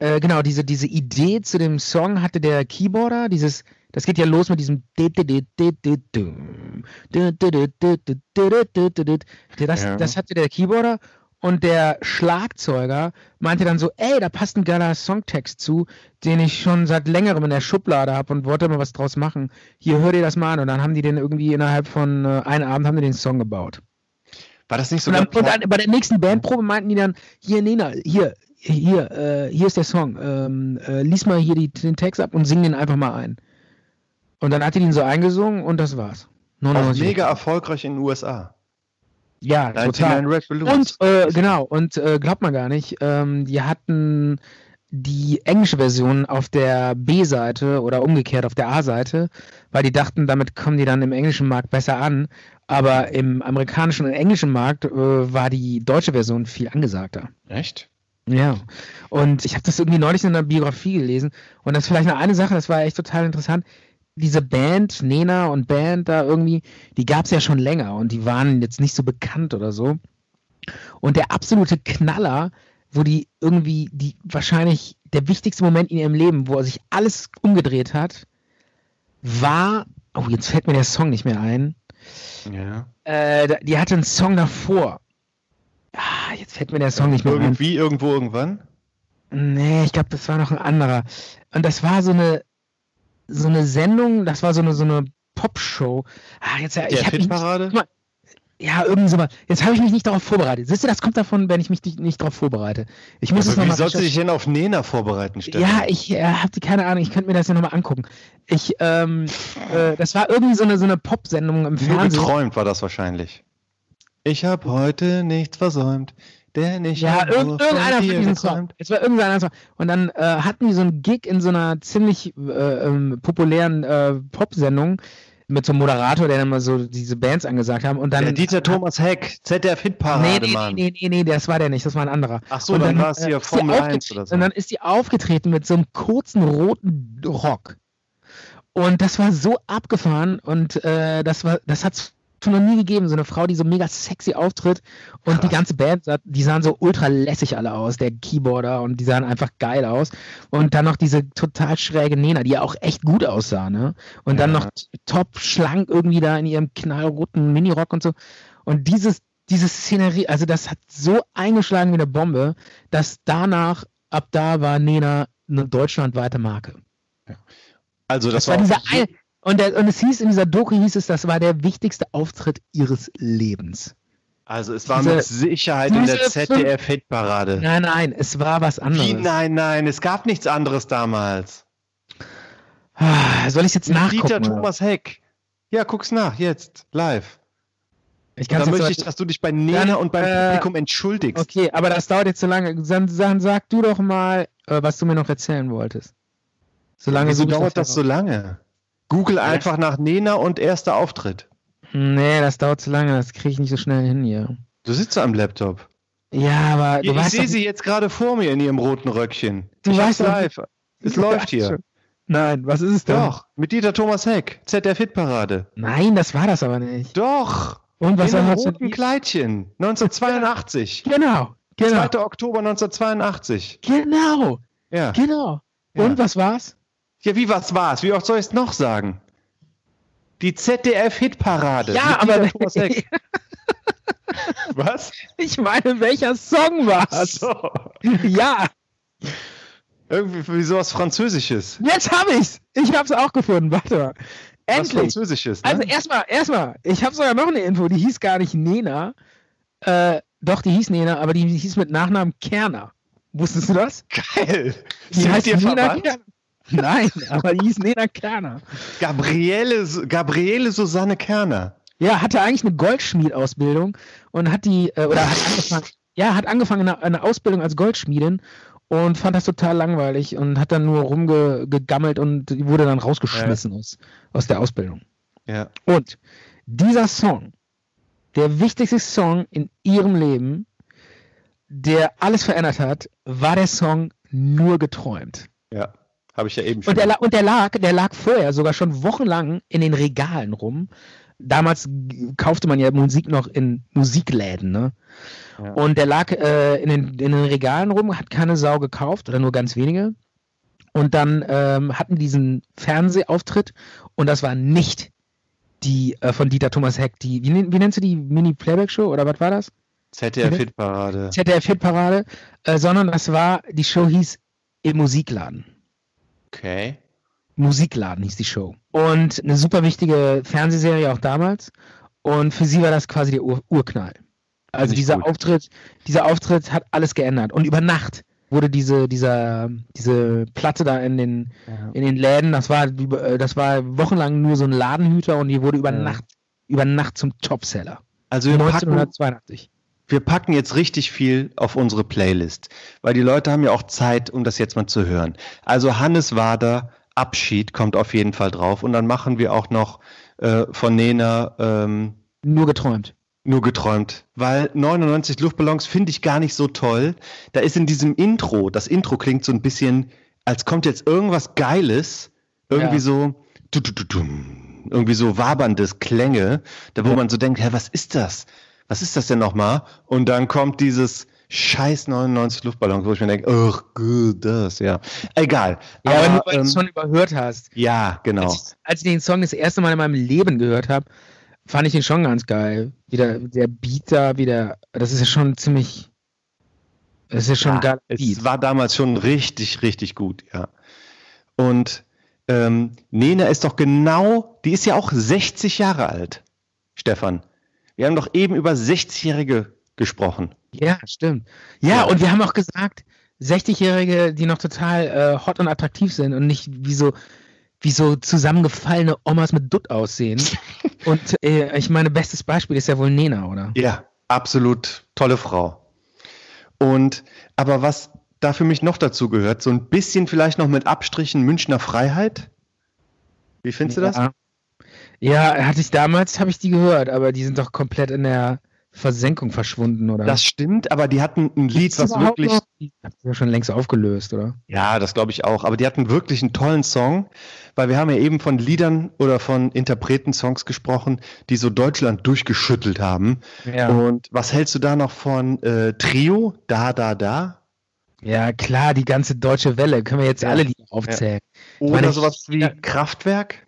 äh, genau, diese, diese Idee zu dem Song hatte der Keyboarder, dieses, das geht ja los mit diesem das, das hatte der Keyboarder und der Schlagzeuger meinte dann so, ey, da passt ein geiler Songtext zu, den ich schon seit längerem in der Schublade habe und wollte mal was draus machen. Hier, hör dir das mal an. Und dann haben die den irgendwie innerhalb von äh, einem Abend haben die den Song gebaut. War das nicht Und, sogar dann, und dann bei der nächsten Bandprobe meinten die dann, hier Nina, hier, hier, äh, hier ist der Song. Ähm, äh, lies mal hier die, den Text ab und sing den einfach mal ein. Und dann hat die den so eingesungen und das war's. auch 99 mega erfolgreich in den USA? Ja, total. 99 Red Balloons. Und äh, genau, und äh, glaubt man gar nicht, ähm, die hatten die englische Version auf der B-Seite oder umgekehrt auf der A-Seite, weil die dachten, damit kommen die dann im englischen Markt besser an. Aber im amerikanischen und englischen Markt äh, war die deutsche Version viel angesagter. Echt? Ja, und ich habe das irgendwie neulich in einer Biografie gelesen und das ist vielleicht noch eine Sache, das war echt total interessant. Diese Band, Nena und Band da irgendwie, die gab es ja schon länger und die waren jetzt nicht so bekannt oder so. Und der absolute Knaller, wo die irgendwie, die wahrscheinlich der wichtigste Moment in ihrem Leben, wo sich alles umgedreht hat, war, oh, jetzt fällt mir der Song nicht mehr ein. Ja. Äh, die hatte einen Song davor. Ah, jetzt fällt mir der Song nicht mehr ein. Irgendwie, irgendwo, irgendwann? Nee, ich glaube, das war noch ein anderer. Und das war so eine, so eine Sendung, das war so eine, so eine Popshow. Ah, jetzt, Der ich nicht- Hitparade? Mal, Ja, irgendwie so mal. Jetzt habe ich mich nicht darauf vorbereitet. Siehst du, das kommt davon, wenn ich mich nicht, nicht darauf vorbereite. Ich muss es Aber wie nochmal sollst du dich denn auf Nena vorbereiten, Stefan? Ja, ich äh, habe keine Ahnung. Ich könnte mir das ja nochmal angucken. Ich, ähm, äh, das war irgendwie so eine, so eine Pop-Sendung im Nur Fernsehen. geträumt war das wahrscheinlich. Ich habe heute nichts versäumt, denn ich Ja, nur irgendeiner von diesen Song. Es war irgendeiner Song. Und dann äh, hatten die so einen Gig in so einer ziemlich äh, ähm, populären äh, Pop-Sendung mit so einem Moderator, der dann mal so diese Bands angesagt haben. Und dann Der Dieter Thomas Heck, ZDF Nee, Hitparade, nee, Mann. nee, nee, nee, das war der nicht, das war ein anderer. Ach so, Und dann, war es äh, hier Formel 1 aufgetreten- oder so. Und dann ist die aufgetreten mit so einem kurzen roten Rock. Und das war so abgefahren und äh, das war, das hat's schon noch nie gegeben. So eine Frau, die so mega sexy auftritt und die Krass. ganze Band, die sahen so ultra lässig alle aus, der Keyboarder und die sahen einfach geil aus. Und dann noch diese total schräge Nena, die ja auch echt gut aussah, ne? Und dann Ja. noch top schlank irgendwie da in ihrem knallroten Minirock und so. Und dieses, diese Szenerie, also das hat so eingeschlagen wie eine Bombe, dass danach, ab da war Nena eine deutschlandweite Marke. also das, Das, war dieser so- eine, und, der, und es hieß in dieser Doku hieß es, das war der wichtigste Auftritt ihres Lebens. Also es war diese- mit Sicherheit in der diese ZDF Hitparade. Nein, nein, es war was anderes. Wie nein, nein, es gab nichts anderes damals. Soll ich jetzt Mit nachgucken? Dieter? Thomas Heck. Ja, guck's nach, jetzt, live. Ich dann möchte ich, dass du dich bei Nena Dann, und beim äh, Publikum entschuldigst. Okay, aber das dauert jetzt zu lange. Dann, dann sag du doch mal, äh, was du mir noch erzählen wolltest. Solange Wieso dauert das so lange? Google einfach nach Nena und erster Auftritt. Nee, das dauert zu lange. Das kriege ich nicht so schnell hin hier. Du sitzt am Laptop. Ja, aber du ich weißt sehe sie jetzt gerade vor mir in ihrem roten Röckchen. Du ich weißt live. Es Ja, läuft hier. Nein, was ist es denn? Doch, mit Dieter Thomas Heck, ZDF Hitparade. Nein, das war das aber nicht. Doch, Und was in einem roten Kleidchen, 1982. Genau, genau, 2. Oktober 1982. genau, Ja. genau. Ja. Und was war's? Ja, wie was war's? Wie oft soll ich es noch sagen? Die ZDF Hitparade. Ja, aber. Was? ich meine, welcher Song war's? So. Ja, Irgendwie wie sowas Französisches. jetzt hab ich's. Ich hab's auch gefunden. Warte mal. Was Endlich. Französisches, ne? Also erstmal, erstmal, ich habe sogar noch eine Info, die hieß gar nicht Nena. Äh, doch, die hieß Nena, aber die hieß mit Nachnamen Kerner. Wusstest du das? Geil. Die Sind heißt Nena verwandt? Kerner. Nein, aber die hieß Nena Kerner. Gabriele, Gabriele Susanne Kerner. Ja, hatte eigentlich eine Goldschmiedausbildung und hat die, äh, oder hat angefangen, ja, hat angefangen eine, eine Ausbildung als Goldschmiedin und fand das total langweilig und hat dann nur rumgegammelt und wurde dann rausgeschmissen aus, aus der Ausbildung. Ja. Und dieser Song, der wichtigste Song in ihrem Leben, der alles verändert hat, war der Song Nur geträumt. Ja. Habe ich ja eben schon. Und der, und der lag, der lag vorher sogar schon wochenlang in den Regalen rum. Damals kaufte man ja Musik noch in Musikläden, ne? Ja. Und der lag äh, in, den, in den Regalen rum, hat keine Sau gekauft oder nur ganz wenige. Und dann ähm, hatten diesen Fernsehauftritt und das war nicht die äh, von Dieter Thomas Heck, die, wie, wie nennst du die Mini-Playback-Show oder was war das? ZDF Mhm. Hitparade. ZDF-Hitparade, äh, sondern das war, die Show hieß Im Musikladen. Okay. Musikladen hieß die Show. Und eine super wichtige Fernsehserie auch damals. Und für sie war das quasi der Ur Urknall. Also Nicht dieser gut. Auftritt, dieser Auftritt hat alles geändert. Und über Nacht wurde diese, dieser, diese Platte da in den, in den Läden, das war, äh, das war wochenlang nur so ein Ladenhüter und die wurde über Ja. Nacht, über Nacht zum Topseller. Also wir packen, 1982. wir packen jetzt richtig viel auf unsere Playlist, weil die Leute haben ja auch Zeit, um das jetzt mal zu hören. Also Hannes Wader, Abschied kommt auf jeden Fall drauf und dann machen wir auch noch äh, von Nena ähm, Nur geträumt. nur geträumt, weil 99 Luftballons finde ich gar nicht so toll. Da ist in diesem Intro, das Intro klingt so ein bisschen, als kommt jetzt irgendwas Geiles, irgendwie Ja. so, du, du, du, dum, irgendwie so waberndes Klänge, da wo Ja. man so denkt, hä, was ist das? Was ist das denn nochmal? Und dann kommt dieses scheiß 99 Luftballons, wo ich mir denke, ach, gut, das, ja. Egal. Ja, aber, nur weil du es ähm, schon überhört hast. ja, genau. Als, ich, als ich den Song das erste Mal in meinem Leben gehört habe, fand ich den schon ganz geil. Wieder der Beat da, wieder, das ist ja schon ziemlich, Das ist ja schon ein geiler es war damals schon richtig, richtig gut, ja. Und ähm, Nena ist doch genau, die ist ja auch 60 Jahre alt, Stefan. Wir haben doch eben über 60-Jährige gesprochen. Ja, stimmt. Ja, Ja. und wir haben auch gesagt, 60-Jährige, die noch total äh, hot und attraktiv sind und nicht wie so, wie so zusammengefallene Omas mit Dutt aussehen. und äh, ich meine, bestes Beispiel ist ja wohl Nena, oder? Ja, absolut tolle Frau. Und aber was da für mich noch dazu gehört, so ein bisschen vielleicht noch mit Abstrichen Münchner Freiheit. Wie findest du das? Ja. Ja, hatte ich damals, habe ich die gehört, aber die sind doch komplett in der Versenkung verschwunden, oder? Das stimmt, aber die hatten ein Lied, was wirklich. noch? Sich ja schon längst aufgelöst, oder? Ja, das glaube ich auch. Aber die hatten wirklich einen tollen Song, weil wir haben ja eben von Liedern oder von Interpreten-Songs gesprochen, die so Deutschland durchgeschüttelt haben. Ja. Und was hältst du da noch von äh, Trio? Da, da, da? Ja, klar, die ganze deutsche Welle. Können wir jetzt Ja. alle Lieder aufzählen. Oder meine, sowas wie ja. Kraftwerk?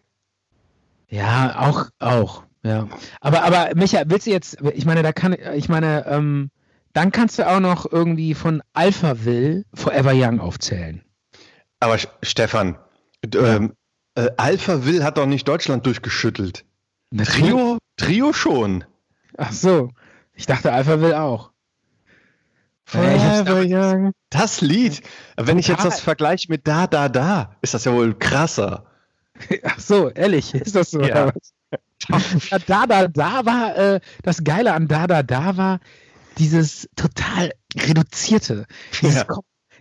Ja, auch, auch, ja. Aber, aber Micha, willst du jetzt, ich meine, da kann, ich meine, ähm, dann kannst du auch noch irgendwie von Alphaville Forever Young aufzählen. Aber Stefan, ähm, äh, Alpha Will hat doch nicht Deutschland durchgeschüttelt. Trio, Trio schon. Ach so. Ich dachte, Alphaville auch. Ja, ich hab's Forever Young. Das Lied. Wenn ich jetzt das vergleiche mit Da, Da, Da, ist das ja wohl krasser. Ach so, ehrlich, ist das so? Ja. Ja, da, da, da war, äh, das Geile an da, da, da war dieses total reduzierte. Dieses, Ja.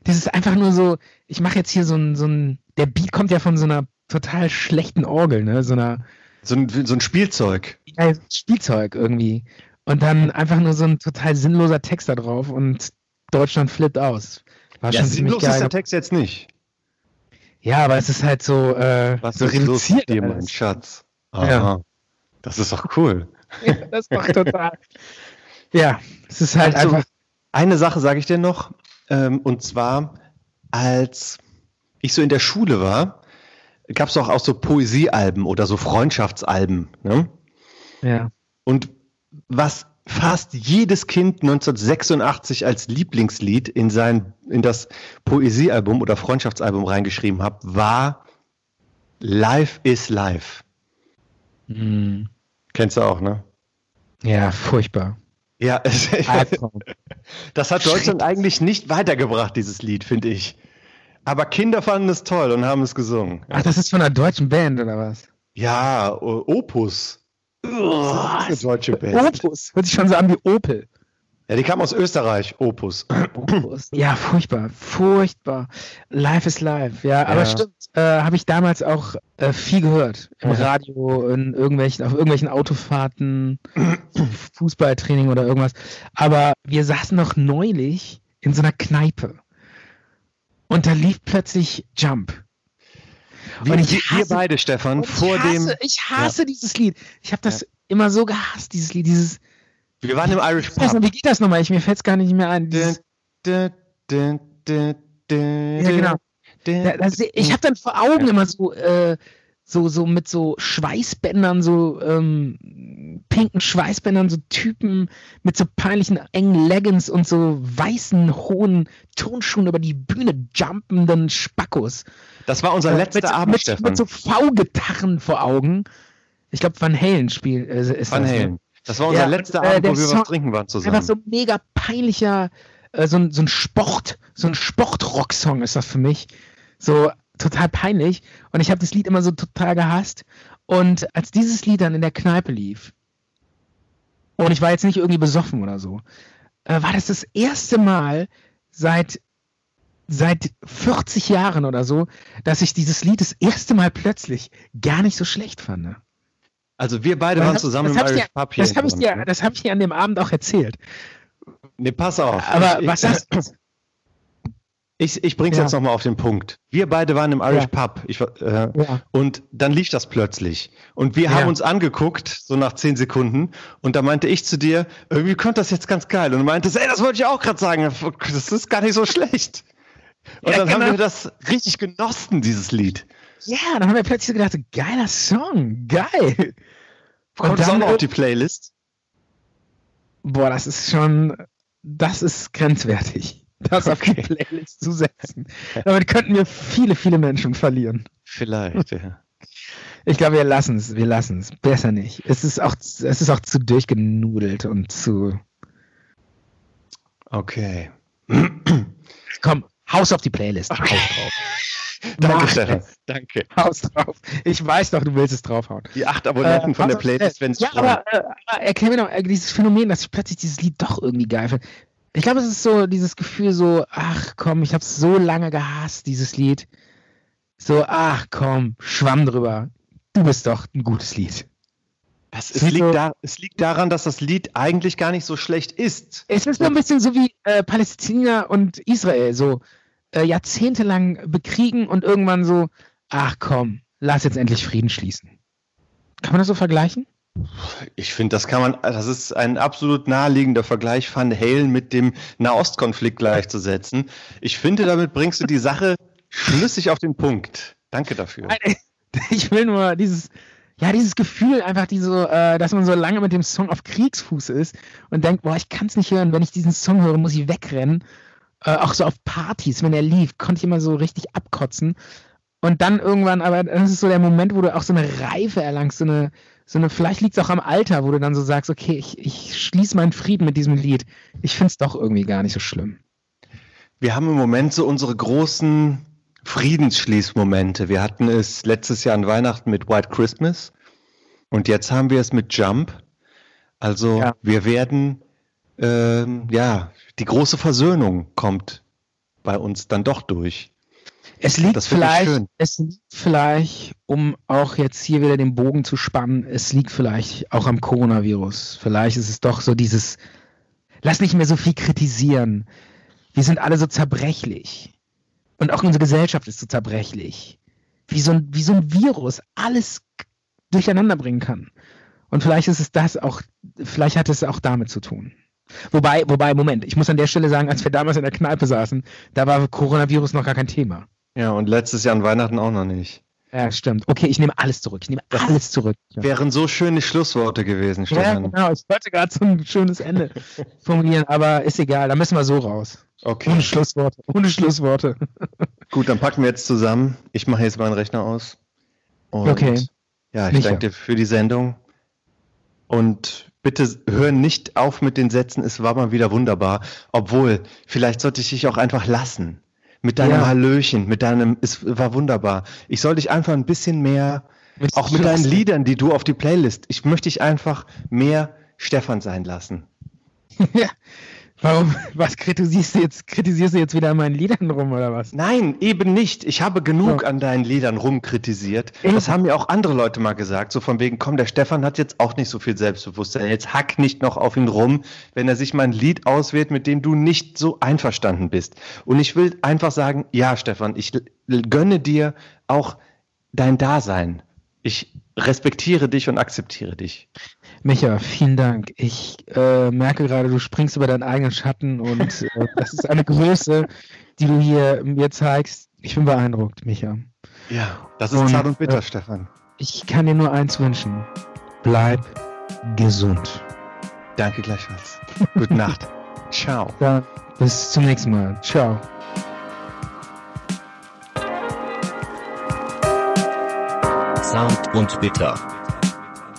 Das ist einfach nur so, ich mache jetzt hier so ein, so ein, der Beat kommt ja von so einer total schlechten Orgel, ne, so einer So ein, so ein Spielzeug. ja, Spielzeug irgendwie. Und dann einfach nur so ein total sinnloser Text da drauf und Deutschland flippt aus. War Ja, sinnlos ist der. Text jetzt nicht. Ja, aber es ist halt so, äh, Was so ist los reduziert. mit dir, mein. Schatz? Ja. Das ist doch cool. Ja, das macht total. Ja, es ist halt Also, einfach. Eine Sache sage ich dir noch, ähm, und zwar, als ich so in der Schule war, gab es doch auch so Poesiealben oder so Freundschaftsalben. Ne? Ja. Und was fast jedes Kind 1986 als Lieblingslied in sein in das Poesiealbum oder Freundschaftsalbum reingeschrieben hat, war Life is Life. Hm. Kennst du auch, ne? Ja, furchtbar. Ja, es, Albtraum. das hat Deutschland eigentlich nicht weitergebracht, dieses Lied, finde ich. Aber Kinder fanden es toll und haben es gesungen. Ach, das ist von einer deutschen Band oder was? Ja, Opus. Das ist eine deutsche Band. Opus. Hört sich schon so an wie Opel. Ja, die kam aus Österreich, Opus. Opus. Ja, furchtbar. Furchtbar. Life is life. Ja, aber Ja. stimmt. Äh, Habe ich damals auch äh, viel gehört. Im Ja. Radio, in irgendwelchen, auf irgendwelchen Autofahrten, Fußballtraining oder irgendwas. Aber wir saßen noch neulich in so einer Kneipe. Und da lief plötzlich Jump. Wir, ich wir hasse- beide, Stefan, vor ich hasse, dem. ich hasse dieses Lied. Ich habe das immer so gehasst, dieses Lied. Dieses, Wir waren im Irish weiß noch, Pub. wie geht das nochmal? Ich, mir fällt es gar nicht mehr ein. Dieses, dun, dun, dun, Ja, genau. da, da, seh- ich habe dann vor Augen immer so, äh, so, so mit so Schweißbändern, so ähm, pinken Schweißbändern, so Typen mit so peinlichen engen Leggings und so weißen, hohen Turnschuhen über die Bühne jumpenden Spackos. Das war unser Äh, letzter mit, Abend, mit, Stefan. mit so V-Gitarren vor Augen. Ich glaube, Van Halen spielt. Äh, ist Van das, ne? Halen. Das war unser Ja, letzter äh, Abend, wo wir Song- was trinken waren zusammen. Einfach so mega peinlicher, äh, so, ein, so ein Sport, so ein Sportrock-Song ist das für mich. So total peinlich. Und ich habe das Lied immer so total gehasst. Und als dieses Lied dann in der Kneipe lief, und ich war jetzt nicht irgendwie besoffen oder so, äh, war das das erste Mal seit seit 40 Jahren oder so, dass ich dieses Lied das erste Mal plötzlich gar nicht so schlecht fand. also wir beide waren Das- zusammen das im Irish Pub hier. Das habe ich, dir- ne? das hab ich dir an dem Abend auch erzählt. Nee, pass auf. Aber was du? Ich, ich bring's Ja. jetzt nochmal auf den Punkt. Wir beide waren im Irish Ja. Pub. Ich, äh, Ja. Und dann lief das plötzlich. Und wir haben uns angeguckt, so nach zehn Sekunden. Und da meinte ich zu dir, irgendwie kommt das jetzt ganz geil. Und du meintest, ey, das wollte ich auch gerade sagen. Das ist gar nicht so schlecht. Und dann haben genau. wir das richtig genossen, dieses Lied. Ja, dann haben wir plötzlich so gedacht, geiler Song, geil. Kommt das auch noch auf die Playlist? boah, das ist schon, das ist grenzwertig. Das auf die Playlist zu setzen. Damit könnten wir viele, viele Menschen verlieren. Vielleicht, ja. Ich glaube, wir lassen es, wir lassen es. Besser nicht. Es ist auch, es ist auch zu durchgenudelt und zu. Okay. Komm, Haus auf die Playlist. Haus drauf. Danke, Stefan. Danke. Haus drauf. Ich weiß doch, du willst es draufhauen. Die acht Abonnenten Äh, von der Playlist, wenn es Ja, aber, äh, aber erklär mir doch äh, dieses Phänomen, dass ich plötzlich dieses Lied doch irgendwie geil finde. Ich glaube, es ist so dieses Gefühl so, ach komm, ich habe es so lange gehasst, dieses Lied. So, ach komm, schwamm drüber. Du bist doch ein gutes Lied. es, so- liegt da, es liegt daran, dass das Lied eigentlich gar nicht so schlecht ist. Es ist so ein bisschen so wie äh, Palästina und Israel, so äh, jahrzehntelang bekriegen und irgendwann so, ach komm, lass jetzt endlich Frieden schließen. Kann man das so vergleichen? Ich finde, das kann man, das ist ein absolut naheliegender Vergleich, Van Halen mit dem Nahostkonflikt gleichzusetzen. Ich finde, damit bringst du die Sache schlüssig auf den Punkt. Danke dafür. Ich will nur dieses, ja, dieses Gefühl einfach, diese, äh, dass man so lange mit dem Song auf Kriegsfuß ist und denkt, boah, ich kann es nicht hören. Wenn ich diesen Song höre, muss ich wegrennen. Äh, auch so auf Partys, wenn er lief, konnte ich immer so richtig abkotzen. Und dann irgendwann, aber das ist so der Moment, wo du auch so eine Reife erlangst, so eine, so eine, vielleicht liegt es auch am Alter, wo du dann so sagst, okay, ich, ich schließe meinen Frieden mit diesem Lied. Ich finde es doch irgendwie gar nicht so schlimm. Wir haben im Moment so unsere großen Friedensschließmomente. Wir hatten es letztes Jahr an Weihnachten mit White Christmas und jetzt haben wir es mit Jump. Also Ja. wir werden, ähm, ja, die große Versöhnung kommt bei uns dann doch durch. Es liegt vielleicht, es liegt vielleicht, um auch jetzt hier wieder den Bogen zu spannen, es liegt vielleicht auch am Coronavirus. Vielleicht ist es doch so dieses, lass nicht mehr so viel kritisieren. Wir sind alle so zerbrechlich. Und auch unsere Gesellschaft ist so zerbrechlich. Wie so ein, wie so ein Virus alles durcheinander bringen kann. Und vielleicht ist es das auch, vielleicht hat es auch damit zu tun. Wobei, wobei, Moment, ich muss an der Stelle sagen, als wir damals in der Kneipe saßen, da war Coronavirus noch gar kein Thema. Ja, und letztes Jahr an Weihnachten auch noch nicht. Ja, stimmt. Okay, ich nehme alles zurück. Ich nehme alles zurück. Ja, Wären so schöne Schlussworte gewesen, ja Stefan. genau. Ich wollte gerade so ein schönes Ende formulieren, aber ist egal. Da müssen wir so raus. Okay, Ohne Schlussworte. Ohne Schlussworte. gut, dann packen wir jetzt zusammen. Ich mache jetzt meinen Rechner aus. Und Okay. Ja, ich Micha. danke dir für die Sendung. Und bitte hör nicht auf mit den Sätzen, es war mal wieder wunderbar. Obwohl, vielleicht sollte ich dich auch einfach lassen. Mit deinem Ja. Hallöchen, mit deinem, es war wunderbar. Ich soll dich einfach ein bisschen mehr, Mit auch mit deinen. Liedern, die du auf die Playlist, ich möchte dich einfach mehr Stefan sein lassen. ja. Warum? Was kritisierst du jetzt? Kritisierst du jetzt wieder an meinen Liedern rum oder was? Nein, eben nicht. Ich habe genug Ja. an deinen Liedern rumkritisiert. Eben. Das haben mir auch andere Leute mal gesagt, so von wegen, komm, der Stefan hat jetzt auch nicht so viel Selbstbewusstsein. Jetzt hack nicht noch auf ihn rum, wenn er sich mal ein Lied auswählt, mit dem du nicht so einverstanden bist. Und ich will einfach sagen, ja, Stefan, ich gönne dir auch dein Dasein. Ich respektiere dich und akzeptiere dich. Micha, vielen Dank. Ich äh, merke gerade, du springst über deinen eigenen Schatten und äh, das ist eine Größe, die du hier mir zeigst. Ich bin beeindruckt, Micha. Ja, das ist Und, zart und bitter, äh, Stefan. Ich kann dir nur eins wünschen. Bleib gesund. Danke gleichfalls. Gute Nacht. Ciao. Dann bis zum nächsten Mal. Ciao. Zart und bitter.